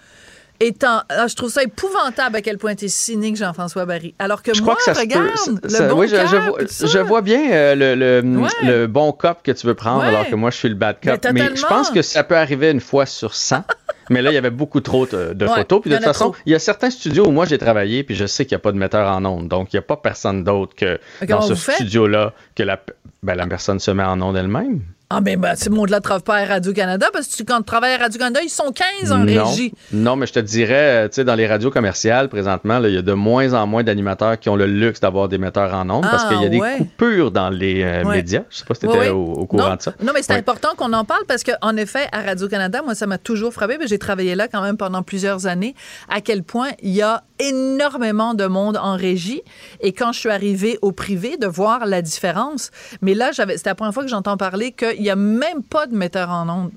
étant, ah, je trouve ça épouvantable à quel point tu es cynique, Jean-François Barry. Alors que Je moi, crois que ça regarde, se peut. le bon oui, je, je vois, je bien euh, le, le, Ouais. le bon cop que tu veux prendre, Ouais. alors que moi, je suis le bad cop. Mais, je pense que ça peut arriver une fois sur 100. mais là, il y avait beaucoup trop de, de Ouais, photos. Puis de toute façon, il y a certains studios où moi, j'ai travaillé, puis je sais qu'il n'y a pas de metteur en ondes. Donc, il n'y a pas personne d'autre que dans ce studio-là que la, ben, la personne se met en ondes elle-même. Ah, ben, ben ce monde-là ne travaille pas à Radio-Canada parce que tu- quand tu travailles à Radio-Canada, ils sont 15 en non. régie. Non, mais je te dirais, euh, tu sais, dans les radios commerciales, présentement, il y a de moins en moins d'animateurs qui ont le luxe d'avoir des metteurs en ondes parce Ah, qu'il y a des ouais. coupures dans les euh, Ouais. médias. Je sais pas si tu étais au, au courant non, de ça. Non, mais c'est important qu'on en parle parce qu'en effet, à Radio-Canada, moi, ça m'a toujours frappé. mais J'ai travaillé là quand même pendant plusieurs années. À quel point il y a énormément de monde en régie. Et quand je suis arrivée au privé, de voir la différence. Mais là, j'avais, c'était la première fois que j'entends parler qu'il n'y a même pas de metteur en ondes.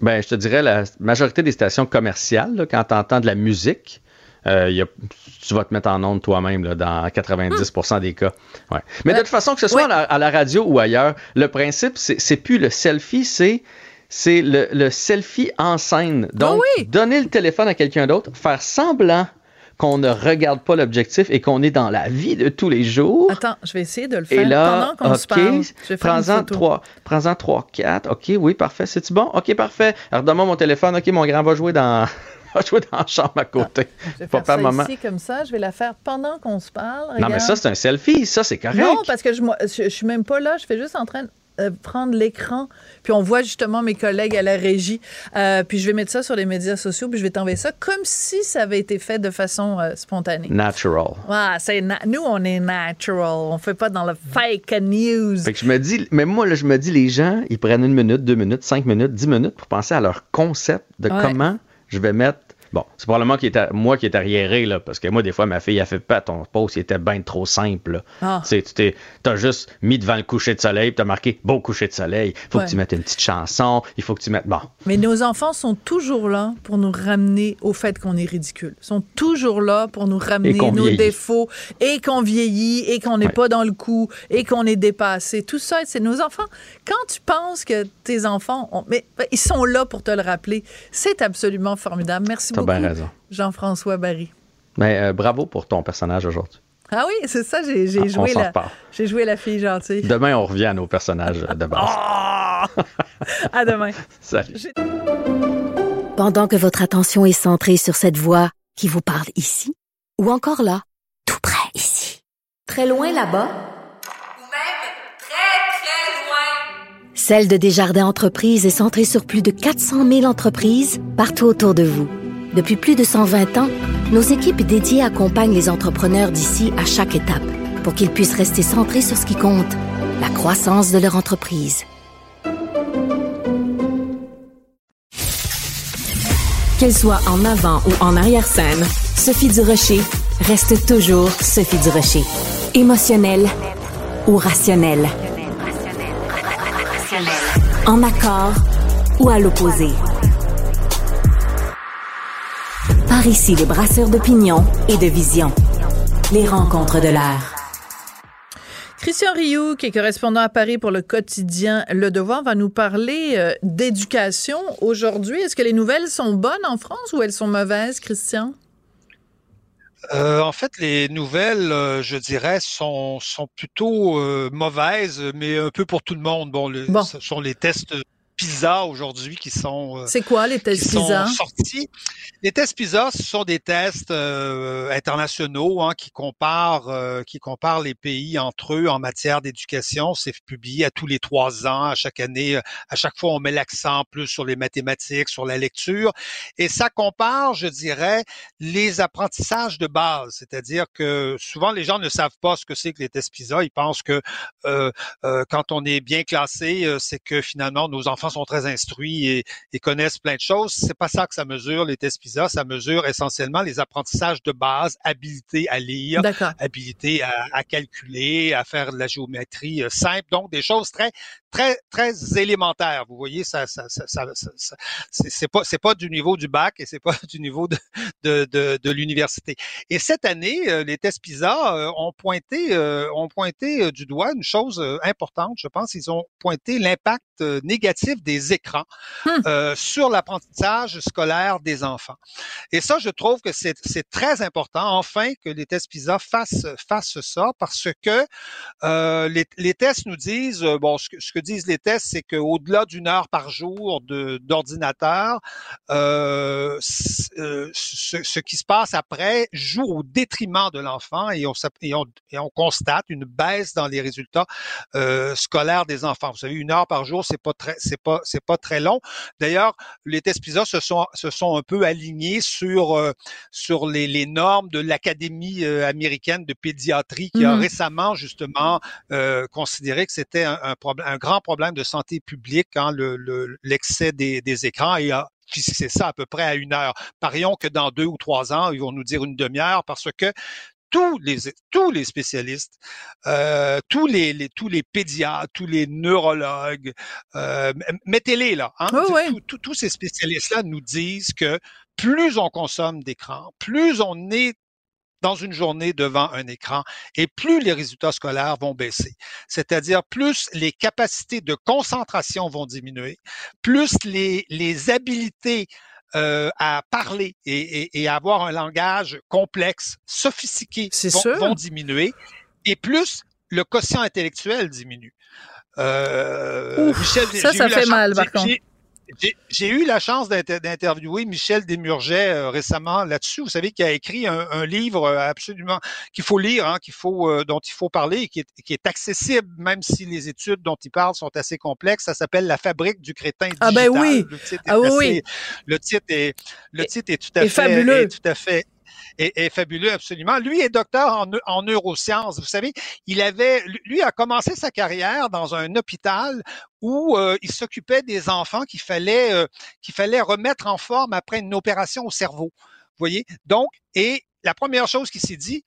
Ben, je te dirais, la majorité des stations commerciales, là, quand tu entends de la musique, euh, il y a- tu vas te mettre en onde toi-même là, dans 90% des cas. Ouais. Mais de toute façon, que ce soit Ouais. à, la, à la radio ou ailleurs, le principe, c'est c'est plus le selfie, c'est c'est le, le selfie en scène. Donc, Ah oui. donner le téléphone à quelqu'un d'autre, faire semblant qu'on ne regarde pas l'objectif et qu'on est dans la vie de tous les jours. Attends, je vais essayer de le Et faire là, pendant qu'on se OK, parle. Je vais faire une prends-en trois, prends-en trois, quatre. OK, oui, parfait. C'est-tu bon? OK, parfait. Alors, donne-moi mon téléphone. OK, mon grand va jouer dans, va jouer dans la chambre à côté. Je vais Papa, faire ça maman. ici comme ça. Je vais la faire pendant qu'on se parle. Non, mais ça, c'est un selfie. Ça, c'est correct. Non, parce que je, moi, je, je suis même pas là. Je fais juste en train de euh, prendre l'écran. Puis on voit justement mes collègues à la régie. Euh, puis je vais mettre ça sur les médias sociaux. Puis je vais t'envoyer ça comme si ça avait été fait de façon euh, spontanée. Natural. Ouais, c'est na- nous, on est natural. On fait pas dans le fake news. Fait que je me dis, mais moi, là, je me dis, les gens, ils prennent une minute, deux minutes, cinq minutes, dix minutes pour penser à leur concept de Ouais. comment je vais mettre. Bon, c'est probablement qui est à- moi qui est arriéré, là, parce que moi, des fois, ma fille, a fait pas ton post, il était bien trop simple. Ah. Tu sais, tu t'es- t'as juste mis devant le coucher de soleil, puis t'as marqué beau coucher de soleil. Faut Ouais. que tu mettes une petite chanson, il faut que tu mettes. Bon, Mais nos enfants sont toujours là pour nous ramener au fait qu'on est ridicule. Ils sont toujours là pour nous ramener nos vieillit. défauts et qu'on vieillit et qu'on n'est Ouais. pas dans le coup et qu'on est dépassé. Tout ça, c'est nos enfants. Quand tu penses que tes enfants, ont- mais ben, ils sont là pour te le rappeler, c'est absolument formidable. Merci t'as beaucoup, bien raison. Jean-François Barry. Mais euh, bravo pour ton personnage aujourd'hui. Ah oui, c'est ça, j'ai j'ai Ah, joué, la- j'ai joué la fille gentille. Demain, on revient à nos personnages de base. Ah! à demain. Salut. Pendant que votre attention est centrée sur cette voix qui vous parle ici, ou encore là, tout près ici, très loin là-bas, Celle de Desjardins Entreprises est centrée sur plus de 400 000 entreprises partout autour de vous. Depuis plus de 120 ans, nos équipes dédiées accompagnent les entrepreneurs d'ici à chaque étape pour qu'ils puissent rester centrés sur ce qui compte, la croissance de leur entreprise. Qu'elle soit en avant ou en arrière-scène, Sophie Durocher reste toujours Sophie Durocher. Émotionnelle ou rationnelle. En accord ou à l'opposé. Par ici, les brasseurs d'opinion et de vision. Les rencontres de l'air. Christian Rioux, qui est correspondant à Paris pour le quotidien Le Devoir, va nous parler euh, d'éducation aujourd'hui. Est-ce que les nouvelles sont bonnes en France ou elles sont mauvaises, Christian? Euh, en fait, les nouvelles, euh, je dirais, sont, sont plutôt mauvaises, mais un peu pour tout le monde. Bon, bon. ce sont les tests PISA aujourd'hui qui sont. Euh, c'est quoi les tests PISA sortis. Les tests PISA, ce sont des tests euh, internationaux hein, qui comparent euh, qui comparent les pays entre eux en matière d'éducation. C'est publié à tous les trois ans, à chaque année. À chaque fois, on met l'accent plus sur les mathématiques, sur la lecture, et ça compare, je dirais, les apprentissages de base. C'est-à-dire que souvent les gens ne savent pas ce que c'est que les tests PISA. Ils pensent que quand on est bien classé, c'est que finalement nos enfants sont très instruits et, et, connaissent plein de choses. C'est pas ça que ça mesure les tests PISA. Ça mesure essentiellement les apprentissages de base, habilité à lire, habilité à, à, calculer, à faire de la géométrie euh, simple. Donc des choses très très très élémentaires. Vous voyez, ça, ça, ça, ça, ça c'est pas c'est pas du niveau du bac et c'est pas du niveau de de, de, de l'université. Et cette année, euh, les tests PISA euh, ont pointé ont pointé du doigt une chose importante. Je pense ils ont pointé l'impact négatif des écrans hum. euh, sur l'apprentissage scolaire des enfants. Et ça, je trouve que c'est très important, enfin, que les tests PISA fassent, fassent ça, parce que euh, les, les, tests nous disent, euh, bon, ce que, ce que disent les tests, c'est qu'au-delà d'une heure par jour d'ordinateur, euh, euh, ce, ce, qui se passe après joue au détriment de l'enfant et on, et, on, et on constate une baisse dans les résultats euh, scolaires des enfants. Vous savez, une heure par jour, c'est pas très, c'est pas, c'est pas très long. D'ailleurs, les tests PISA se sont, se sont un peu alignés sur, euh, sur les, les, normes de l'Académie euh, américaine de pédiatrie qui a mmh récemment justement euh, considéré que c'était un, un, problème, un grand problème de santé publique, hein, le, l'excès des, des écrans et a c'est ça à peu près à une heure. Parions que dans deux ou trois ans, ils vont nous dire une demi-heure parce que tous les tous les spécialistes, euh, tous les, les, tous les pédiatres, tous les neurologues, euh, mettez-les là. Hein? Tous ces spécialistes-là nous disent que plus on consomme d'écran, plus on est dans une journée devant un écran et plus les résultats scolaires vont baisser. C'est-à-dire plus les capacités de concentration vont diminuer, plus les, les habiletés euh, à parler et, et, et, avoir un langage complexe, sophistiqué, vont, vont, diminuer, et plus le quotient intellectuel diminue. Euh, Ouf, Michel, ça, ça fait mal, par contre. J'ai eu la chance d'interviewer Michel Desmurget euh, récemment là-dessus. Vous savez qu'il a écrit un, un livre euh, absolument qu'il faut lire, hein, qu'il faut, euh, dont il faut parler, qui est, qui est, accessible, même si les études dont il parle sont assez complexes. Ça s'appelle La fabrique du crétin digital. Ah ben oui. Le titre ah oui. Le titre est, le titre est tout à fait, fabuleux. Est tout à fait est, fabuleux absolument. Lui est docteur en, en, neurosciences. Vous savez, il avait, lui a commencé sa carrière dans un hôpital où euh, il s'occupait des enfants qu'il fallait euh, qu'il fallait remettre en forme après une opération au cerveau. Vous voyez. Donc, et la première chose qu'il s'est dit,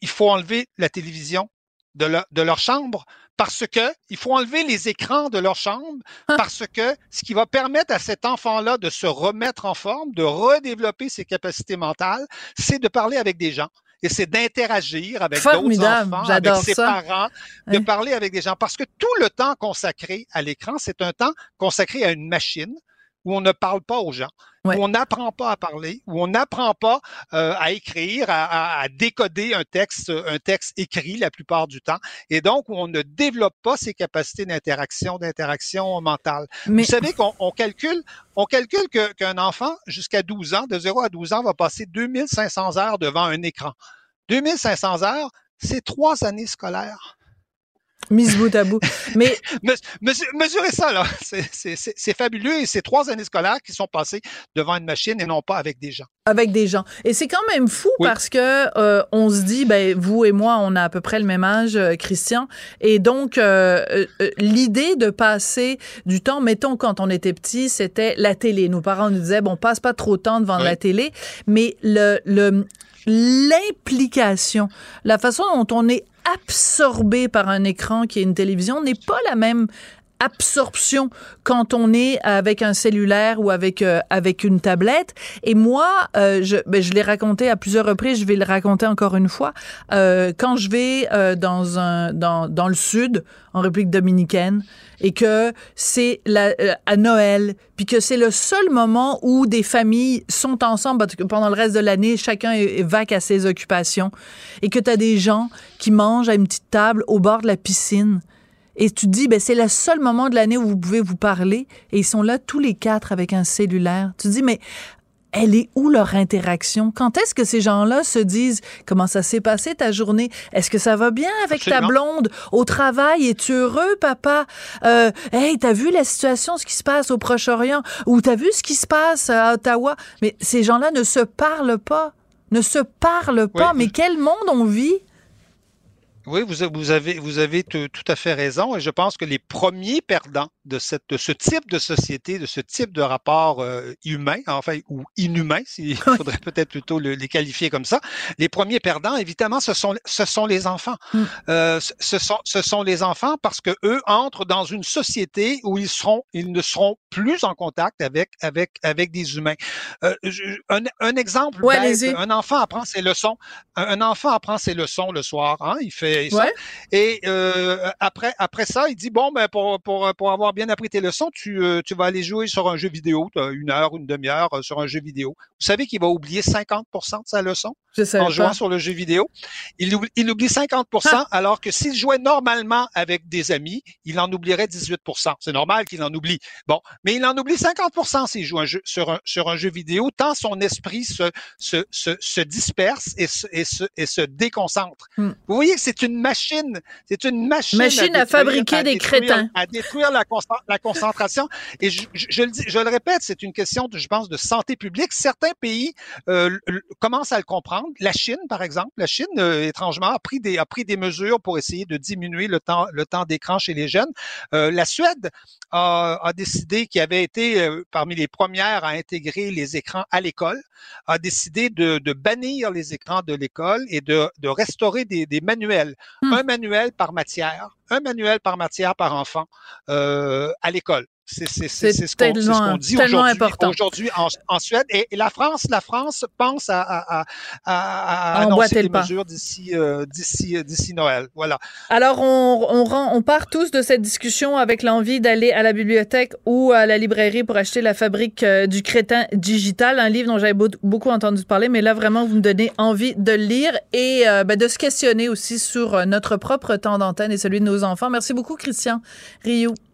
il faut enlever la télévision de, de leur chambre parce que il faut enlever les écrans de leur chambre ah. parce que ce qui va permettre à cet enfant-là de se remettre en forme, de redévelopper ses capacités mentales, c'est de parler avec des gens et c'est d'interagir avec d'autres enfants, avec ses parents, de parler avec des gens. Parce que tout le temps consacré à l'écran, c'est un temps consacré à une machine où on ne parle pas aux gens, où on n'apprend pas à parler, où on n'apprend pas euh, à écrire, à, à, décoder un texte, un texte écrit la plupart du temps, et donc où on ne développe pas ses capacités d'interaction, d'interaction mentale. Vous savez qu'on on calcule, on calcule qu'un enfant jusqu'à 12 ans, de 0 à 12 ans, va passer 2500 heures devant un écran. 2500 heures, c'est trois années scolaires. Mise bout à bout. Mais mesurez ça là, c'est fabuleux et c'est trois années scolaires qui sont passées devant une machine et non pas avec des gens. avec des gens. Et c'est quand même fou parce que euh, on se dit, ben vous et moi, on a à peu près le même âge, euh, Christian, et donc euh, l'idée de passer du temps, mettons quand on était petit, c'était la télé. Nos parents nous disaient, bon, passe pas trop de temps devant la télé, mais le le l'implication, la façon dont on est absorbé par un écran qui est une télévision n'est pas la même absorption quand on est avec un cellulaire ou avec euh, avec une tablette. Et moi, euh, je, ben, je l'ai raconté à plusieurs reprises, je vais le raconter encore une fois. Euh, quand je vais dans un dans, dans le sud, en République dominicaine, et que c'est la, à Noël, puis que c'est le seul moment où des familles sont ensemble parce que pendant le reste de l'année, chacun est, vac à ses occupations, et que tu as des gens qui mangent à une petite table au bord de la piscine et tu te dis, ben, c'est le seul moment de l'année où vous pouvez vous parler et ils sont là tous les quatre avec un cellulaire. Tu te dis, mais elle est où leur interaction? Quand est-ce que ces gens-là se disent comment ça s'est passé ta journée? Est-ce que ça va bien avec ta blonde? Au travail? Es-tu heureux, papa? Euh, hey, t'as vu la situation, ce qui se passe au Proche-Orient? Ou t'as vu ce qui se passe à Ottawa? Mais ces gens-là ne se parlent pas. Ne se parlent pas. Mais quel monde on vit? Oui, vous, vous, avez, vous avez tout, à fait raison et je pense que les premiers perdants de, cette, de ce type de société, de ce type de rapport euh, humain, enfin, ou inhumain, il faudrait peut-être plutôt les qualifier comme ça, les premiers perdants, évidemment, ce sont, ce sont les enfants. Mm. Euh, ce, sont, ce sont les enfants parce que eux entrent dans une société où ils, seront, ils ne seront plus en contact avec, avec, avec des humains. Euh, un, un, exemple, un enfant apprend ses leçons. Un, enfant apprend ses leçons le soir. Hein, il fait et euh, après, après ça, il dit bon, ben pour, pour, pour avoir bien appris tes leçons, tu, euh, tu vas aller jouer sur un jeu vidéo, une heure, une demi-heure euh, sur un jeu vidéo. Vous savez qu'il va oublier 50% de sa leçon en jouant sur le jeu vidéo? Il, il oublie 50 ah. alors que s'il jouait normalement avec des amis, il en oublierait 18% C'est normal qu'il en oublie. Bon, mais il en oublie 50% s'il joue un jeu, sur, un, sur un jeu vidéo, tant son esprit se, se, se, se disperse et se, et se, et se déconcentre. Hmm. Vous voyez que c'est une machine, c'est une machine, machine à, fabriquer des crétins, à détruire la, la concentration. Et je, je, le dis, je le répète, c'est une question, de, je pense, de santé publique. Certains pays euh, commencent à le comprendre. La Chine, par exemple, la Chine, euh, étrangement, a pris des a pris des mesures pour essayer de diminuer le temps le temps d'écran chez les jeunes. Euh, la Suède a, a décidé, qui avait été parmi les premières à intégrer les écrans à l'école, a décidé de, de bannir les écrans de l'école et de, de restaurer des, des manuels Hmm. un manuel par matière, un manuel par matière par enfant euh, à l'école. C'est ce qu'on dit aujourd'hui en, Suède. Et, la France, la France pense à, à, à, à annoncer des mesures d'ici euh, d'ici d'ici Noël. Voilà. Alors on, on, rend, on part tous de cette discussion avec l'envie d'aller à la bibliothèque ou à la librairie pour acheter La Fabrique euh, du crétin digital, un livre dont j'avais beaucoup entendu parler, mais là vraiment vous me donnez envie de le lire et euh, ben, de se questionner aussi sur notre propre temps d'antenne et celui de nos enfants. Merci beaucoup Christian Rioux.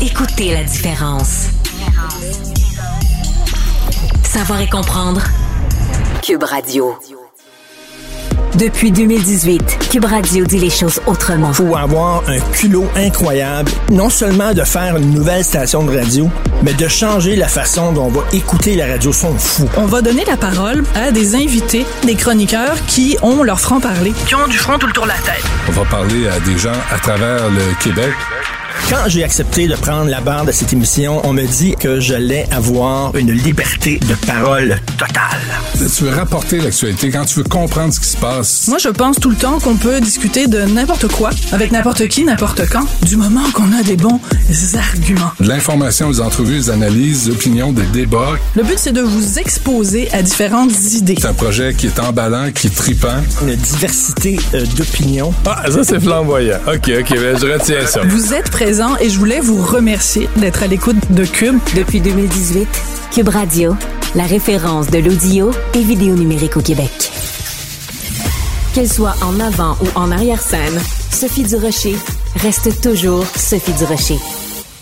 Écoutez la différence. Savoir et comprendre. Cube Radio. Depuis 2018, Cube Radio dit les choses autrement. Faut avoir un culot incroyable, non seulement de faire une nouvelle station de radio, mais de changer la façon dont on va écouter la radio. Son fou. On va donner la parole à des invités, des chroniqueurs qui ont leur franc-parler, qui ont du front tout le tour de la tête. On va parler à des gens à travers le Québec Quand j'ai accepté de prendre la barre de cette émission, on me dit que j'allais avoir une liberté de parole totale. Tu veux rapporter l'actualité quand tu veux comprendre ce qui se passe. Moi, je pense tout le temps qu'on peut discuter de n'importe quoi, avec n'importe qui, n'importe quand, du moment qu'on a des bons arguments. De l'information, des entrevues, des analyses, des opinions, des débats. Le but, c'est de vous exposer à différentes idées. C'est un projet qui est emballant, qui est tripant. Une diversité euh, d'opinions. Ah, ça, c'est flamboyant. OK, OK, ben, je retiens ça. Vous êtes présent et je voulais vous remercier d'être à l'écoute de Cube. Depuis 2018, Cube Radio, la référence de l'audio et vidéo numérique au Québec. Qu'elle soit en avant ou en arrière-scène, Sophie Durocher reste toujours Sophie Durocher.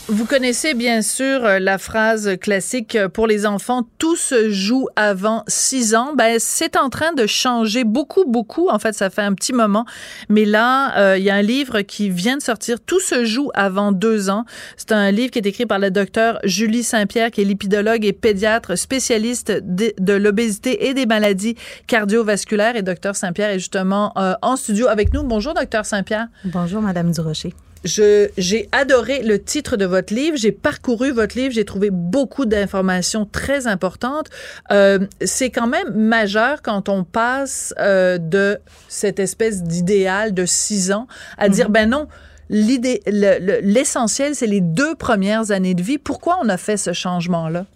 Vous connaissez bien sûr euh, la phrase classique euh, pour les enfants, tout se joue avant 6 ans. Ben, c'est en train de changer beaucoup, beaucoup. En fait, ça fait un petit moment. Mais là, euh, il y a un livre qui vient de sortir, Tout se joue avant 2 ans. C'est un livre qui est écrit par la docteure Julie Saint-Pierre, qui est lipidologue et pédiatre spécialiste de, de l'obésité et des maladies cardiovasculaires. Et docteur Saint-Pierre est justement en studio avec nous. Bonjour, docteur Saint-Pierre. Bonjour, Madame Durocher. J'ai adoré le titre de votre livre. J'ai parcouru votre livre. J'ai trouvé beaucoup d'informations très importantes. Euh, c'est quand même majeur quand on passe euh, de cette espèce d'idéal de six ans à dire, Mhm. ben non, l'idée, le- le- l'essentiel, c'est les deux premières années de vie. Pourquoi on a fait ce changement-là?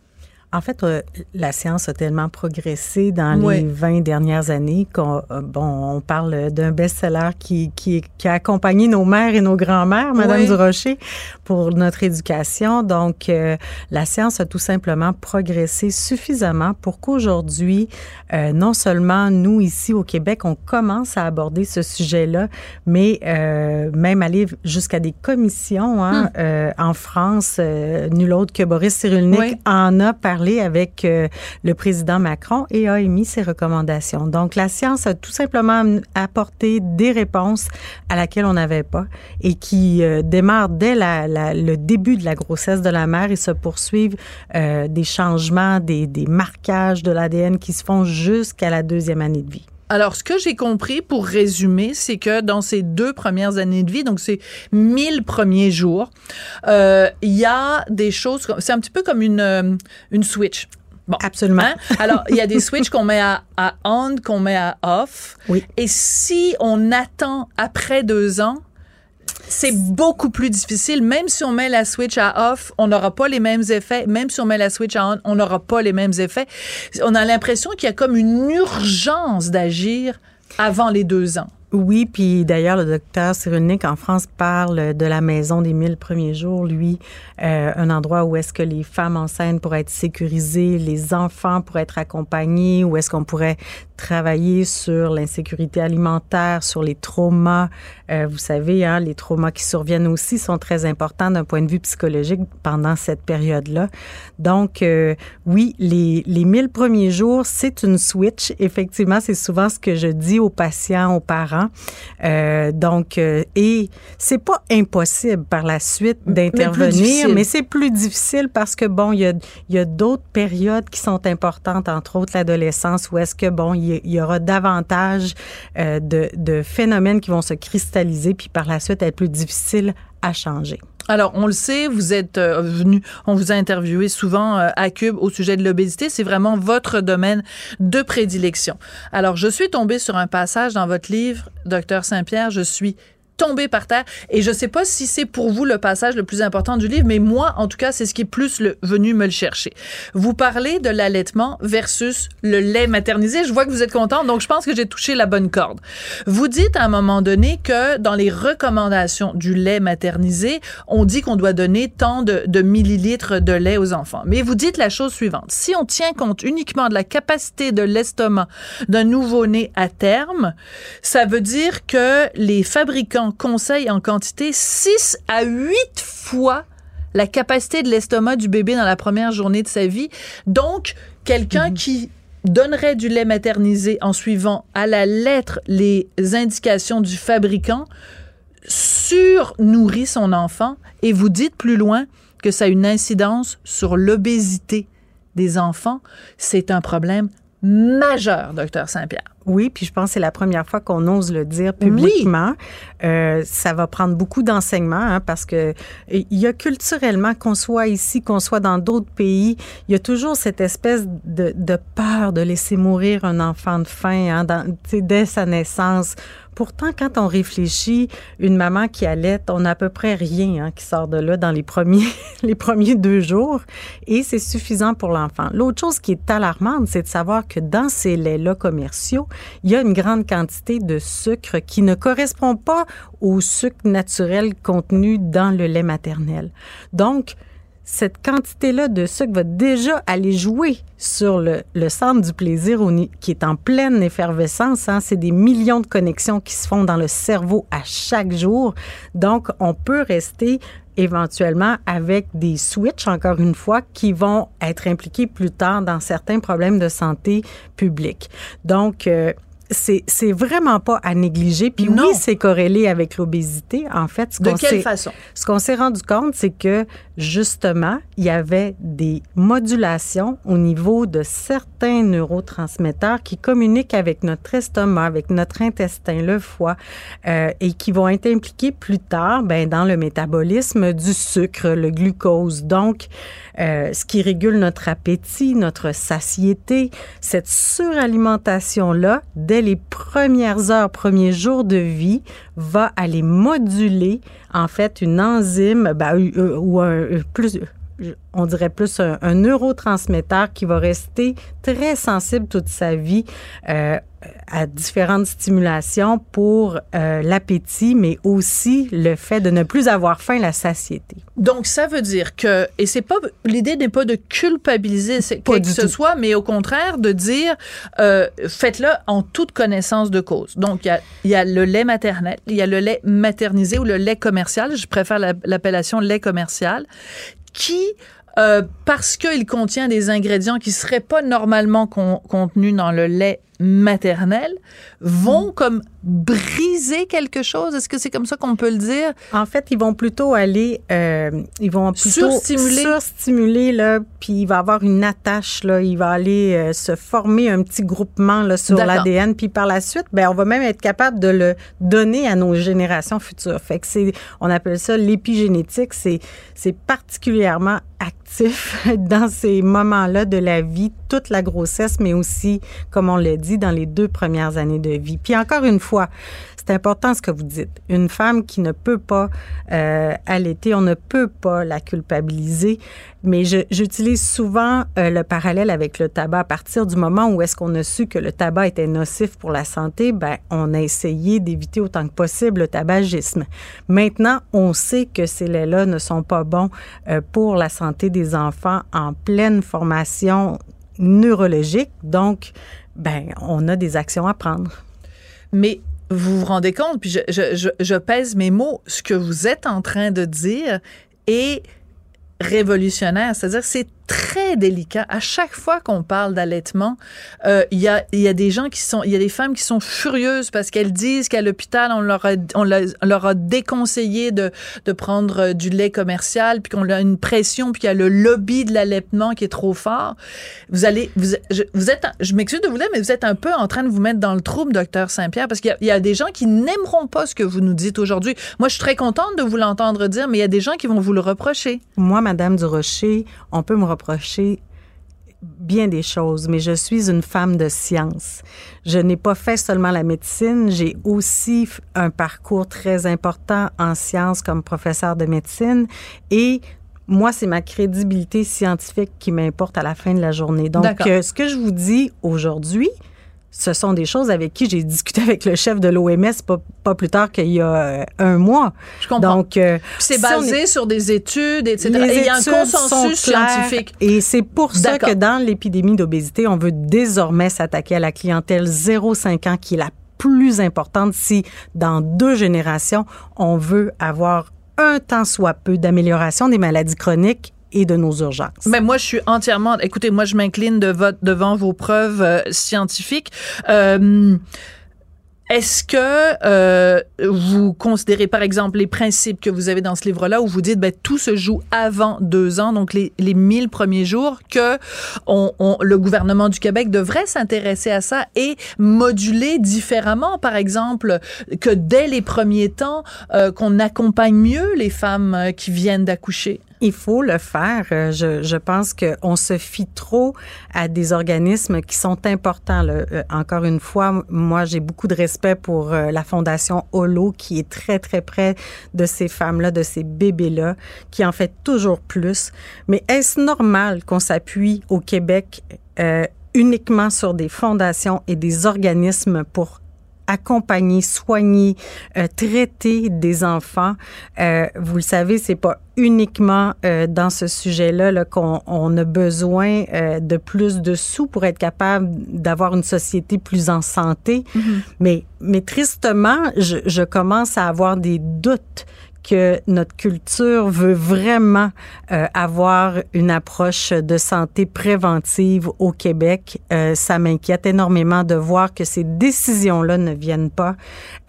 En fait, euh, la science a tellement progressé dans Oui. les 20 dernières années qu'on euh, bon, on parle d'un best-seller qui, qui, qui a accompagné nos mères et nos grands-mères, Madame Oui. Durocher, pour notre éducation. Donc, euh, la science a tout simplement progressé suffisamment pour qu'aujourd'hui, non seulement nous, ici au Québec, on commence à aborder ce sujet-là, mais même aller jusqu'à des commissions hein, Hmm. en France, nul autre que Boris Cyrulnik Oui. en a parlé avec euh, le président Macron et a émis ses recommandations. Donc, la science a tout simplement apporté des réponses à laquelle on n'avait pas et qui euh, démarrent dès le début de la grossesse de la mère et se poursuivent euh, des changements, des marquages de l'ADN qui se font jusqu'à la deuxième année de vie. Alors, ce que j'ai compris, pour résumer, c'est que dans ces deux premières années de vie, donc ces 1000 premiers jours, euh, il y a des choses, c'est un petit peu comme une, euh, une switch. Bon. Absolument. Hein? Alors, il y a des switches qu'on met à, à on, qu'on met à off. Oui. Et si on attend après deux ans, c'est beaucoup plus difficile. Même si on met la switch à off, on n'aura pas les mêmes effets. Même si on met la switch à on, on n'aura pas les mêmes effets. On a l'impression qu'il y a comme une urgence d'agir avant les deux ans. Oui, puis d'ailleurs, le docteur Cyrulnik en France parle de la maison des mille premiers jours, lui, euh, un endroit où est-ce que les femmes enceintes pourraient être sécurisées, les enfants pourraient être accompagnés, où est-ce qu'on pourrait travailler sur l'insécurité alimentaire, sur les traumas. Euh, vous savez, hein, les traumas qui surviennent aussi sont très importants d'un point de vue psychologique pendant cette période-là. Donc, euh, oui, les, les 1000 premiers jours, c'est une switch. Effectivement, c'est souvent ce que je dis aux patients, aux parents. Euh, donc, euh, et c'est pas impossible par la suite d'intervenir, mais c'est plus difficile parce que, bon, il y a, y a d'autres périodes qui sont importantes, entre autres l'adolescence, où est-ce que, bon, il y, y aura davantage de, de phénomènes qui vont se cristalliser, puis par la suite être plus difficiles à changer. Alors, on le sait, vous êtes euh, venu, on vous a interviewé souvent euh, à Cube au sujet de l'obésité. C'est vraiment votre domaine de prédilection. Alors, je suis tombée sur un passage dans votre livre, Docteur Saint-Pierre. Je suis tombée par terre et je sais pas si c'est pour vous le passage le plus important du livre mais moi en tout cas c'est ce qui est plus venu me le chercher. Vous parlez de l'allaitement versus le lait maternisé, je vois que vous êtes content donc je pense que j'ai touché la bonne corde. Vous dites à un moment donné que dans les recommandations du lait maternisé, on dit qu'on doit donner tant de, de millilitres de lait aux enfants. Mais vous dites la chose suivante. Si on tient compte uniquement de la capacité de l'estomac d'un nouveau-né à terme, ça veut dire que les fabricants conseillent en quantité 6 à 8 fois la capacité de l'estomac du bébé dans la première journée de sa vie. Donc, quelqu'un qui donnerait du lait maternisé en suivant à la lettre les indications du fabricant surnourrit son enfant et vous dites plus loin que ça a une incidence sur l'obésité des enfants. C'est un problème majeur, docteur Saint-Pierre. Oui, puis je pense que c'est la première fois qu'on ose le dire publiquement. Euh, ça va prendre beaucoup d'enseignements hein, parce que il y a culturellement, qu'on soit ici, qu'on soit dans d'autres pays, il y a toujours cette espèce de, de peur de laisser mourir un enfant de faim hein, dans, dès sa naissance Pourtant, quand on réfléchit, une maman qui allait, on n'a à peu près rien hein, qui sort de là dans les premiers, les premiers deux jours et c'est suffisant pour l'enfant. L'autre chose qui est alarmante, c'est de savoir que dans ces laits-là commerciaux, il y a une grande quantité de sucre qui ne correspond pas au sucre naturel contenu dans le lait maternel. Donc, cette quantité-là de sucre va déjà aller jouer sur le, centre du plaisir qui est en pleine effervescence. Hein. C'est des millions de connexions qui se font dans le cerveau à chaque jour. Donc, on peut rester éventuellement avec des switches, encore une fois, qui vont être impliqués plus tard dans certains problèmes de santé publique. Donc, euh, c'est vraiment pas à négliger. Puis oui, c'est corrélé avec l'obésité. En fait, ce de quelle façon? Ce qu'on s'est rendu compte, c'est que justement, il y avait des modulations au niveau de certains neurotransmetteurs qui communiquent avec notre estomac, avec notre intestin, le foie, euh, et qui vont être impliqués plus tard, ben, dans le métabolisme du sucre, le glucose. Donc, euh, ce qui régule notre appétit, notre satiété, cette suralimentation là, dès les premières heures, premiers jours de vie, va aller moduler en fait une enzyme ben, ou un plus on dirait plus un, neurotransmetteur qui va rester très sensible toute sa vie euh, à différentes stimulations pour euh, l'appétit, mais aussi le fait de ne plus avoir faim, la satiété. Donc, ça veut dire que, et c'est pas, l'idée n'est pas de culpabiliser quoi que ce soit, mais au contraire de dire, euh, faites-le en toute connaissance de cause. Donc, il y a, y a, le lait maternel, il y a le lait maternisé ou le lait commercial, je préfère l'appellation lait commercial, qui euh, parce qu'il contient des ingrédients qui seraient pas normalement contenus dans le lait maternel, vont mm. comme briser quelque chose? Est-ce que c'est comme ça qu'on peut le dire? En fait, ils vont plutôt aller, euh, ils vont plutôt surstimuler, surstimuler là, puis il va avoir une attache là, il va aller euh, se former un petit groupement là sur l'ADN, puis par la suite, ben on va même être capable de le donner à nos générations futures. Fait que c'est, on appelle ça l'épigénétique. C'est c'est particulièrement actif dans ces moments-là de la vie, toute la grossesse, mais aussi, comme on l'a dit, dans les deux premières années de vie. Puis encore une fois, c'est important ce que vous dites. Une femme qui ne peut pas euh, allaiter, on ne peut pas la culpabiliser. Mais j'utilise souvent euh, le parallèle avec le tabac. À partir du moment où est-ce qu'on a su que le tabac était nocif pour la santé, ben on a essayé d'éviter autant que possible le tabagisme. Maintenant, on sait que ces laits-là ne sont pas bons euh, pour la santé des enfants en pleine formation neurologique. Donc, ben on a des actions à prendre. Mais vous vous rendez compte, puis je, je, je, pèse mes mots, ce que vous êtes en train de dire est révolutionnaire. C'est-à-dire, c'est très délicat. À chaque fois qu'on parle d'allaitement, euh, il y, a, y a des gens qui sont, il y a des femmes qui sont furieuses parce qu'elles disent qu'à l'hôpital, on leur a, on leur a déconseillé de, de prendre du lait commercial, puis qu'on a une pression, puis qu'il y a le lobby de l'allaitement qui est trop fort. Vous allez, vous, je, êtes, je m'excuse de vous dire, mais vous êtes un peu en train de vous mettre dans le trouble, docteur Saint-Pierre, parce qu'il y, y, a des gens qui n'aimeront pas ce que vous nous dites aujourd'hui. Moi, je suis très contente de vous l'entendre dire, mais il y a des gens qui vont vous le reprocher. Moi, Madame Durocher, on peut me reprocher reprocher bien des choses, mais je suis une femme de science. Je n'ai pas fait seulement la médecine, j'ai aussi un parcours très important en sciences comme professeur de médecine et moi, c'est ma crédibilité scientifique qui m'importe à la fin de la journée. Donc, euh, ce que je vous dis aujourd'hui, ce sont des choses avec qui j'ai discuté avec le chef de l'OMS pas, plus tard qu'il y a euh, un mois. Je comprends. Donc, euh, c'est basé sur des études, etc. et il y a un consensus scientifique. Et c'est pour ça que dans l'épidémie d'obésité, on veut désormais s'attaquer à la clientèle 0-5 ans, qui est la plus importante si dans deux générations, on veut avoir un temps soit peu d'amélioration des maladies chroniques et de nos urgences. Mais moi, je suis entièrement. Écoutez, moi, je m'incline de devant vos preuves euh, scientifiques. Euh, Est-ce que euh, vous considérez, par exemple, les principes que vous avez dans ce livre-là, où vous dites, ben, tout se joue avant deux ans, donc les, les 1000 premiers jours, que le gouvernement du Québec devrait s'intéresser à ça et moduler différemment, par exemple, que dès les premiers temps, qu'on accompagne mieux les femmes qui viennent d'accoucher? Il faut le faire. Euh, je, je pense qu'on se fie trop à des organismes qui sont importants. Là. Euh, encore une fois, moi, j'ai beaucoup de respect pour euh, la Fondation Holo, qui est très, très près de ces femmes-là, de ces bébés-là, qui en fait toujours plus. Mais est-ce normal qu'on s'appuie au Québec euh, uniquement sur des fondations et des organismes pour accompagner, soigner, euh, traiter des enfants. Euh, vous le savez, c'est pas uniquement euh, dans ce sujet-là -là, qu'on on a besoin de plus de sous pour être capable d'avoir une société plus en santé. Mm -hmm. Mais, mais tristement, je, je commence à avoir des doutes que notre culture veut vraiment euh, avoir une approche de santé préventive au Québec. Euh, ça m'inquiète énormément de voir que ces décisions-là ne viennent pas.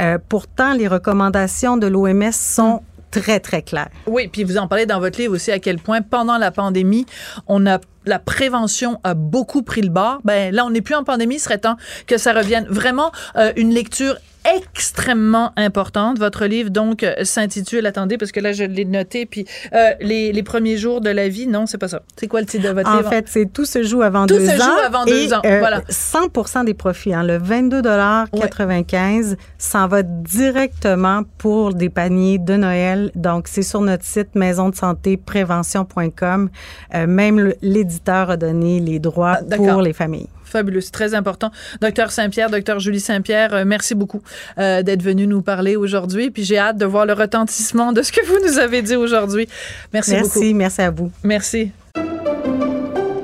Euh, pourtant, les recommandations de l'OMS sont très, très claires. Oui, puis vous en parlez dans votre livre aussi à quel point, pendant la pandémie, on a la prévention a beaucoup pris le bord. Ben là, on n'est plus en pandémie, il serait temps que ça revienne. Vraiment, euh, une lecture extrêmement importante. Votre livre, donc, euh, s'intitule, attendez, parce que là, je l'ai noté, puis euh, les, les, premiers jours de la vie, non, c'est pas ça. C'est quoi le titre de votre en livre? En fait, c'est Tout se joue avant Tout deux ans. Tout se joue avant deux et, ans, voilà. 100 des profits, hein, le 22,95 ouais. s'en va directement pour des paniers de Noël. Donc, c'est sur notre site maison de santé prévention.com. Euh, même l'éditeur a donné les droits ah, pour les familles fabuleux, c'est très important. Docteur Saint-Pierre, docteur Julie Saint-Pierre, euh, merci beaucoup euh, d'être venu nous parler aujourd'hui. Puis j'ai hâte de voir le retentissement de ce que vous nous avez dit aujourd'hui. Merci, merci beaucoup. Merci, à vous. Merci.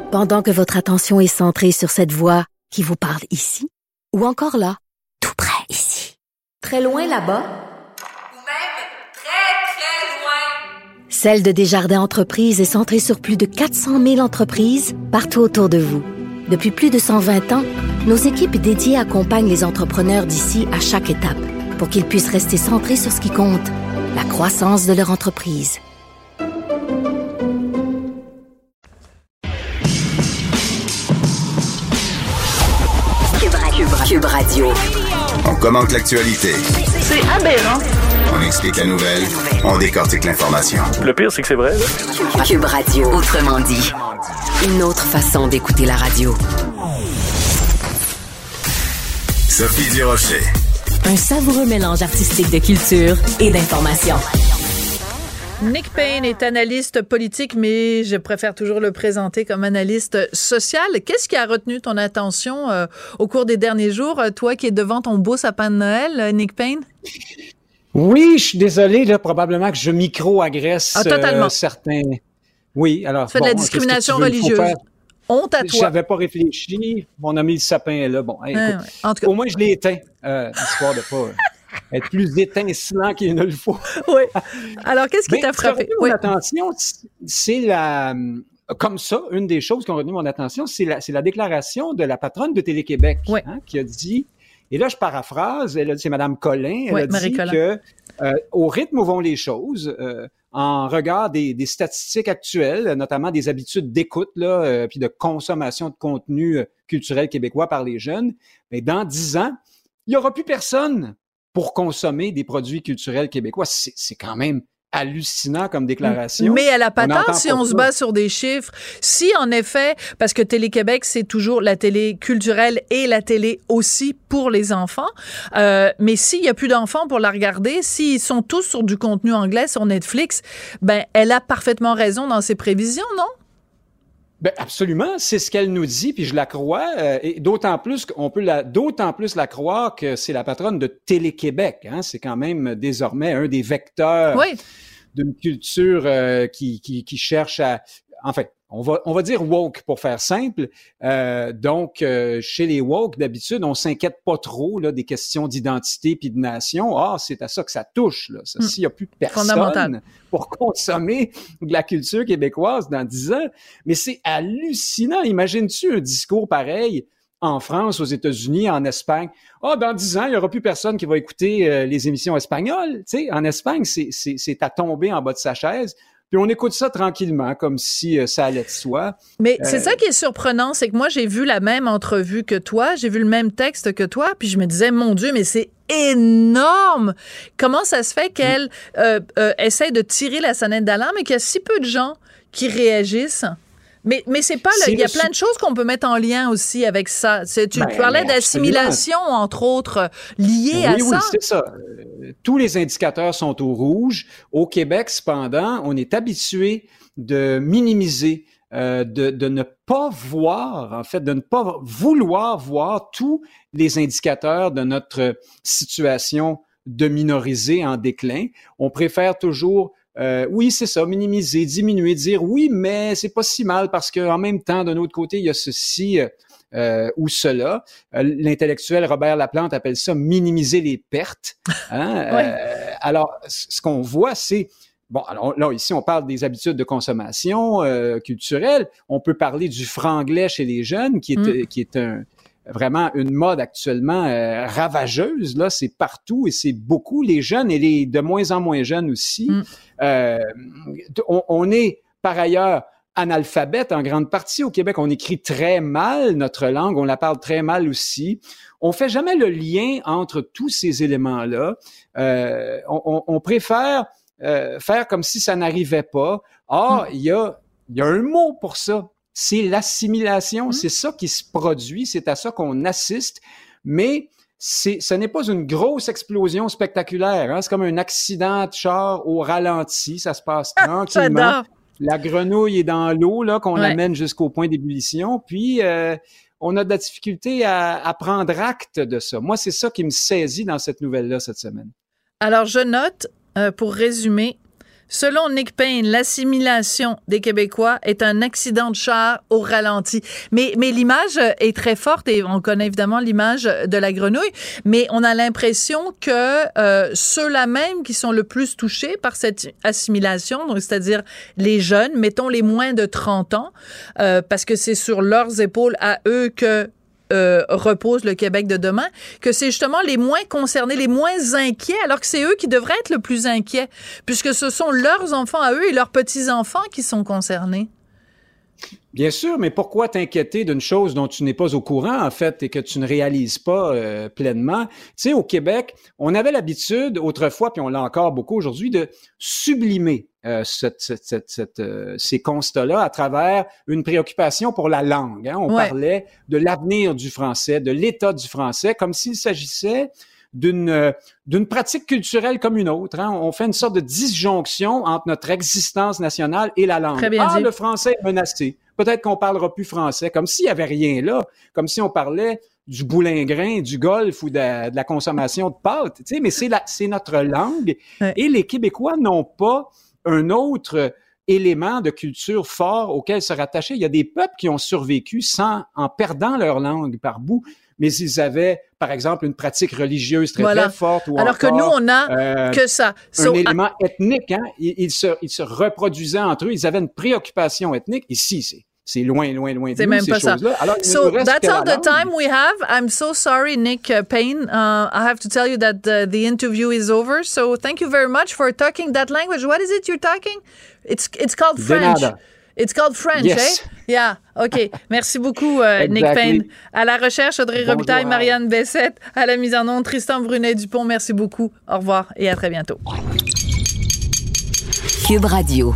Pendant que votre attention est centrée sur cette voix qui vous parle ici, ou encore là, tout près ici, très loin là-bas, Celle de Desjardins Entreprises est centrée sur plus de 400 000 entreprises partout autour de vous. Depuis plus de 120 ans, nos équipes dédiées accompagnent les entrepreneurs d'ici à chaque étape pour qu'ils puissent rester centrés sur ce qui compte, la croissance de leur entreprise. Cube Radio. On commente l'actualité. C'est aberrant. On explique la nouvelle, on décortique l'information. Le pire, c'est que c'est vrai. Là. Cube Radio, autrement dit. Une autre façon d'écouter la radio. Sophie Durocher. Un savoureux mélange artistique de culture et d'information. Nick Payne est analyste politique, mais je préfère toujours le présenter comme analyste social. Qu'est-ce qui a retenu ton attention euh, au cours des derniers jours, toi qui es devant ton beau sapin de Noël, Nick Payne? Oui, je suis désolé, là, probablement que je micro-agresse ah, totalement. Euh, certains. Oui, alors. Tu fais bon, de la discrimination religieuse. Honte à toi. J'avais pas réfléchi. Mon ami le sapin est là. Bon, écoute, ouais. En tout cas. au moins je l'ai éteint, euh, histoire de pas être plus étincelant qu'il ne le faut. Oui. Alors, qu'est-ce qui t'a frappé? Mon oui. attention, c'est la. Comme ça, une des choses qui ont retenu mon attention, c'est la, la déclaration de la patronne de Télé-Québec oui. hein, qui a dit et là, je paraphrase, elle a dit, c'est Mme Collin, elle oui, a dit Collin. que euh, au rythme où vont les choses, euh, en regard des, des, statistiques actuelles, notamment des habitudes d'écoute, là, euh, puis de consommation de contenu culturel québécois par les jeunes, mais dans dix ans, il n'y aura plus personne pour consommer des produits culturels québécois. C'est quand même hallucinant comme déclaration. Mais elle a pas tort si on se base sur des chiffres. Si, en effet, parce que Télé-Québec, c'est toujours la télé culturelle et la télé aussi pour les enfants. Euh, mais s'il y a plus d'enfants pour la regarder, s'ils sont tous sur du contenu anglais sur Netflix, ben, elle a parfaitement raison dans ses prévisions, non? Ben absolument, c'est ce qu'elle nous dit, puis je la crois, euh, et d'autant plus qu'on peut la, d'autant plus la croire que c'est la patronne de Télé-Québec. Hein, c'est quand même désormais un des vecteurs oui. d'une culture euh, qui, qui, qui cherche à, en fait, on va, on va dire woke pour faire simple. Euh, donc, euh, chez les woke, d'habitude, on s'inquiète pas trop là, des questions d'identité puis de nation. Ah, c'est à ça que ça touche. Là. Ça, Mm. S'il n'y a plus personne pour consommer de la culture québécoise dans dix ans, mais c'est hallucinant. Imagines-tu un discours pareil en France, aux États-Unis, en Espagne? Ah, dans dix ans, il n'y aura plus personne qui va écouter euh, les émissions espagnoles. Tu sais, en Espagne, c'est à tomber en bas de sa chaise. Puis on écoute ça tranquillement, comme si euh, ça allait de soi. Mais c'est ça qui est surprenant, c'est que moi, j'ai vu la même entrevue que toi, j'ai vu le même texte que toi, puis je me disais, mon Dieu, mais c'est énorme. Comment ça se fait qu'elle euh, essaie de tirer la sonnette d'alarme et qu'il y a si peu de gens qui réagissent? Mais, mais c'est pas Il y a plein de choses qu'on peut mettre en lien aussi avec ça. Tu ben, parlais d'assimilation, entre autres, liées à ça. Oui, c'est ça. Euh, tous les indicateurs sont au rouge. Au Québec, cependant, on est habitué de minimiser euh, de, ne pas voir, en fait, de ne pas vouloir voir tous les indicateurs de notre situation de minorisée en déclin. On préfère toujours euh, oui, c'est ça, minimiser, diminuer, dire oui, mais c'est pas si mal parce qu'en même temps, d'un autre côté, il y a ceci euh, ou cela. Euh, l'intellectuel Robert Laplante appelle ça minimiser les pertes. Hein? alors, ce qu'on voit, c'est Bon, alors là, ici, on parle des habitudes de consommation culturelle. On peut parler du franglais chez les jeunes, qui est, mm. qui est un, vraiment une mode actuellement euh, ravageuse. Là, c'est partout et c'est beaucoup. Les jeunes et les de moins en moins jeunes aussi. Mm. Euh, on, est par ailleurs analphabète en grande partie au Québec. On écrit très mal notre langue, on la parle très mal aussi. On fait jamais le lien entre tous ces éléments-là. Euh, on, on, préfère faire comme si ça n'arrivait pas. Or, mm. il y a y a un mot pour ça c'est l'assimilation, mmh. c'est ça qui se produit, c'est à ça qu'on assiste, mais ce n'est pas une grosse explosion spectaculaire. Hein? C'est comme un accident de char au ralenti. Ça se passe ah, tranquillement. La grenouille est dans l'eau là qu'on amène jusqu'au point d'ébullition. Puis euh, on a de la difficulté à, à prendre acte de ça. Moi, c'est ça qui me saisit dans cette nouvelle-là cette semaine. Alors, je note, euh, pour résumer, Selon Nick Payne, l'assimilation des Québécois est un accident de char au ralenti. Mais, mais l'image est très forte et on connaît évidemment l'image de la grenouille, mais on a l'impression que euh, ceux-là même qui sont le plus touchés par cette assimilation, donc c'est-à-dire les jeunes, mettons les moins de 30 ans, euh, parce que c'est sur leurs épaules à eux que euh, repose le Québec de demain, que c'est justement les moins concernés, les moins inquiets, alors que c'est eux qui devraient être le plus inquiets, puisque ce sont leurs enfants à eux et leurs petits-enfants qui sont concernés. Bien sûr, mais pourquoi t'inquiéter d'une chose dont tu n'es pas au courant, en fait, et que tu ne réalises pas euh, pleinement? Tu sais, au Québec, on avait l'habitude autrefois, puis on l'a encore beaucoup aujourd'hui, de sublimer euh, euh, ces constats-là à travers une préoccupation pour la langue. Hein. On parlait de l'avenir du français, de l'état du français, comme s'il s'agissait d'une d'une pratique culturelle comme une autre. Hein. On fait une sorte de disjonction entre notre existence nationale et la langue. ah, le français est menacé peut-être qu'on parlera plus français, comme s'il y avait rien là, comme si on parlait du boulingrin, du golf ou de, la consommation de pâtes, tu sais, mais c'est c'est notre langue. Et les Québécois n'ont pas un autre élément de culture fort auquel se rattacher. Il y a des peuples qui ont survécu sans, en perdant leur langue par bout mais ils avaient, par exemple, une pratique religieuse très, très forte. Ou Alors que nous, on a euh, que ça. un élément ethnique. Hein? Ils, se, ils se reproduisaient entre eux. Ils avaient une préoccupation ethnique. Ici, c'est c'est loin, loin, loin de même ces choses-là. Alors, so that's all the time we have. I'm so sorry, Nick Payne. Uh, I have to tell you that the, the, interview is over. So thank you very much for talking that language. What is it you're talking? It's it's called French. It's called French, yes. eh? Yeah, OK. Merci beaucoup, euh, Nick Payne. À la recherche, Audrey Robitaille, Marianne Bessette. À la mise en onde, Tristan Brunet-Dupont. Merci beaucoup. Au revoir et à très bientôt. Cube Radio.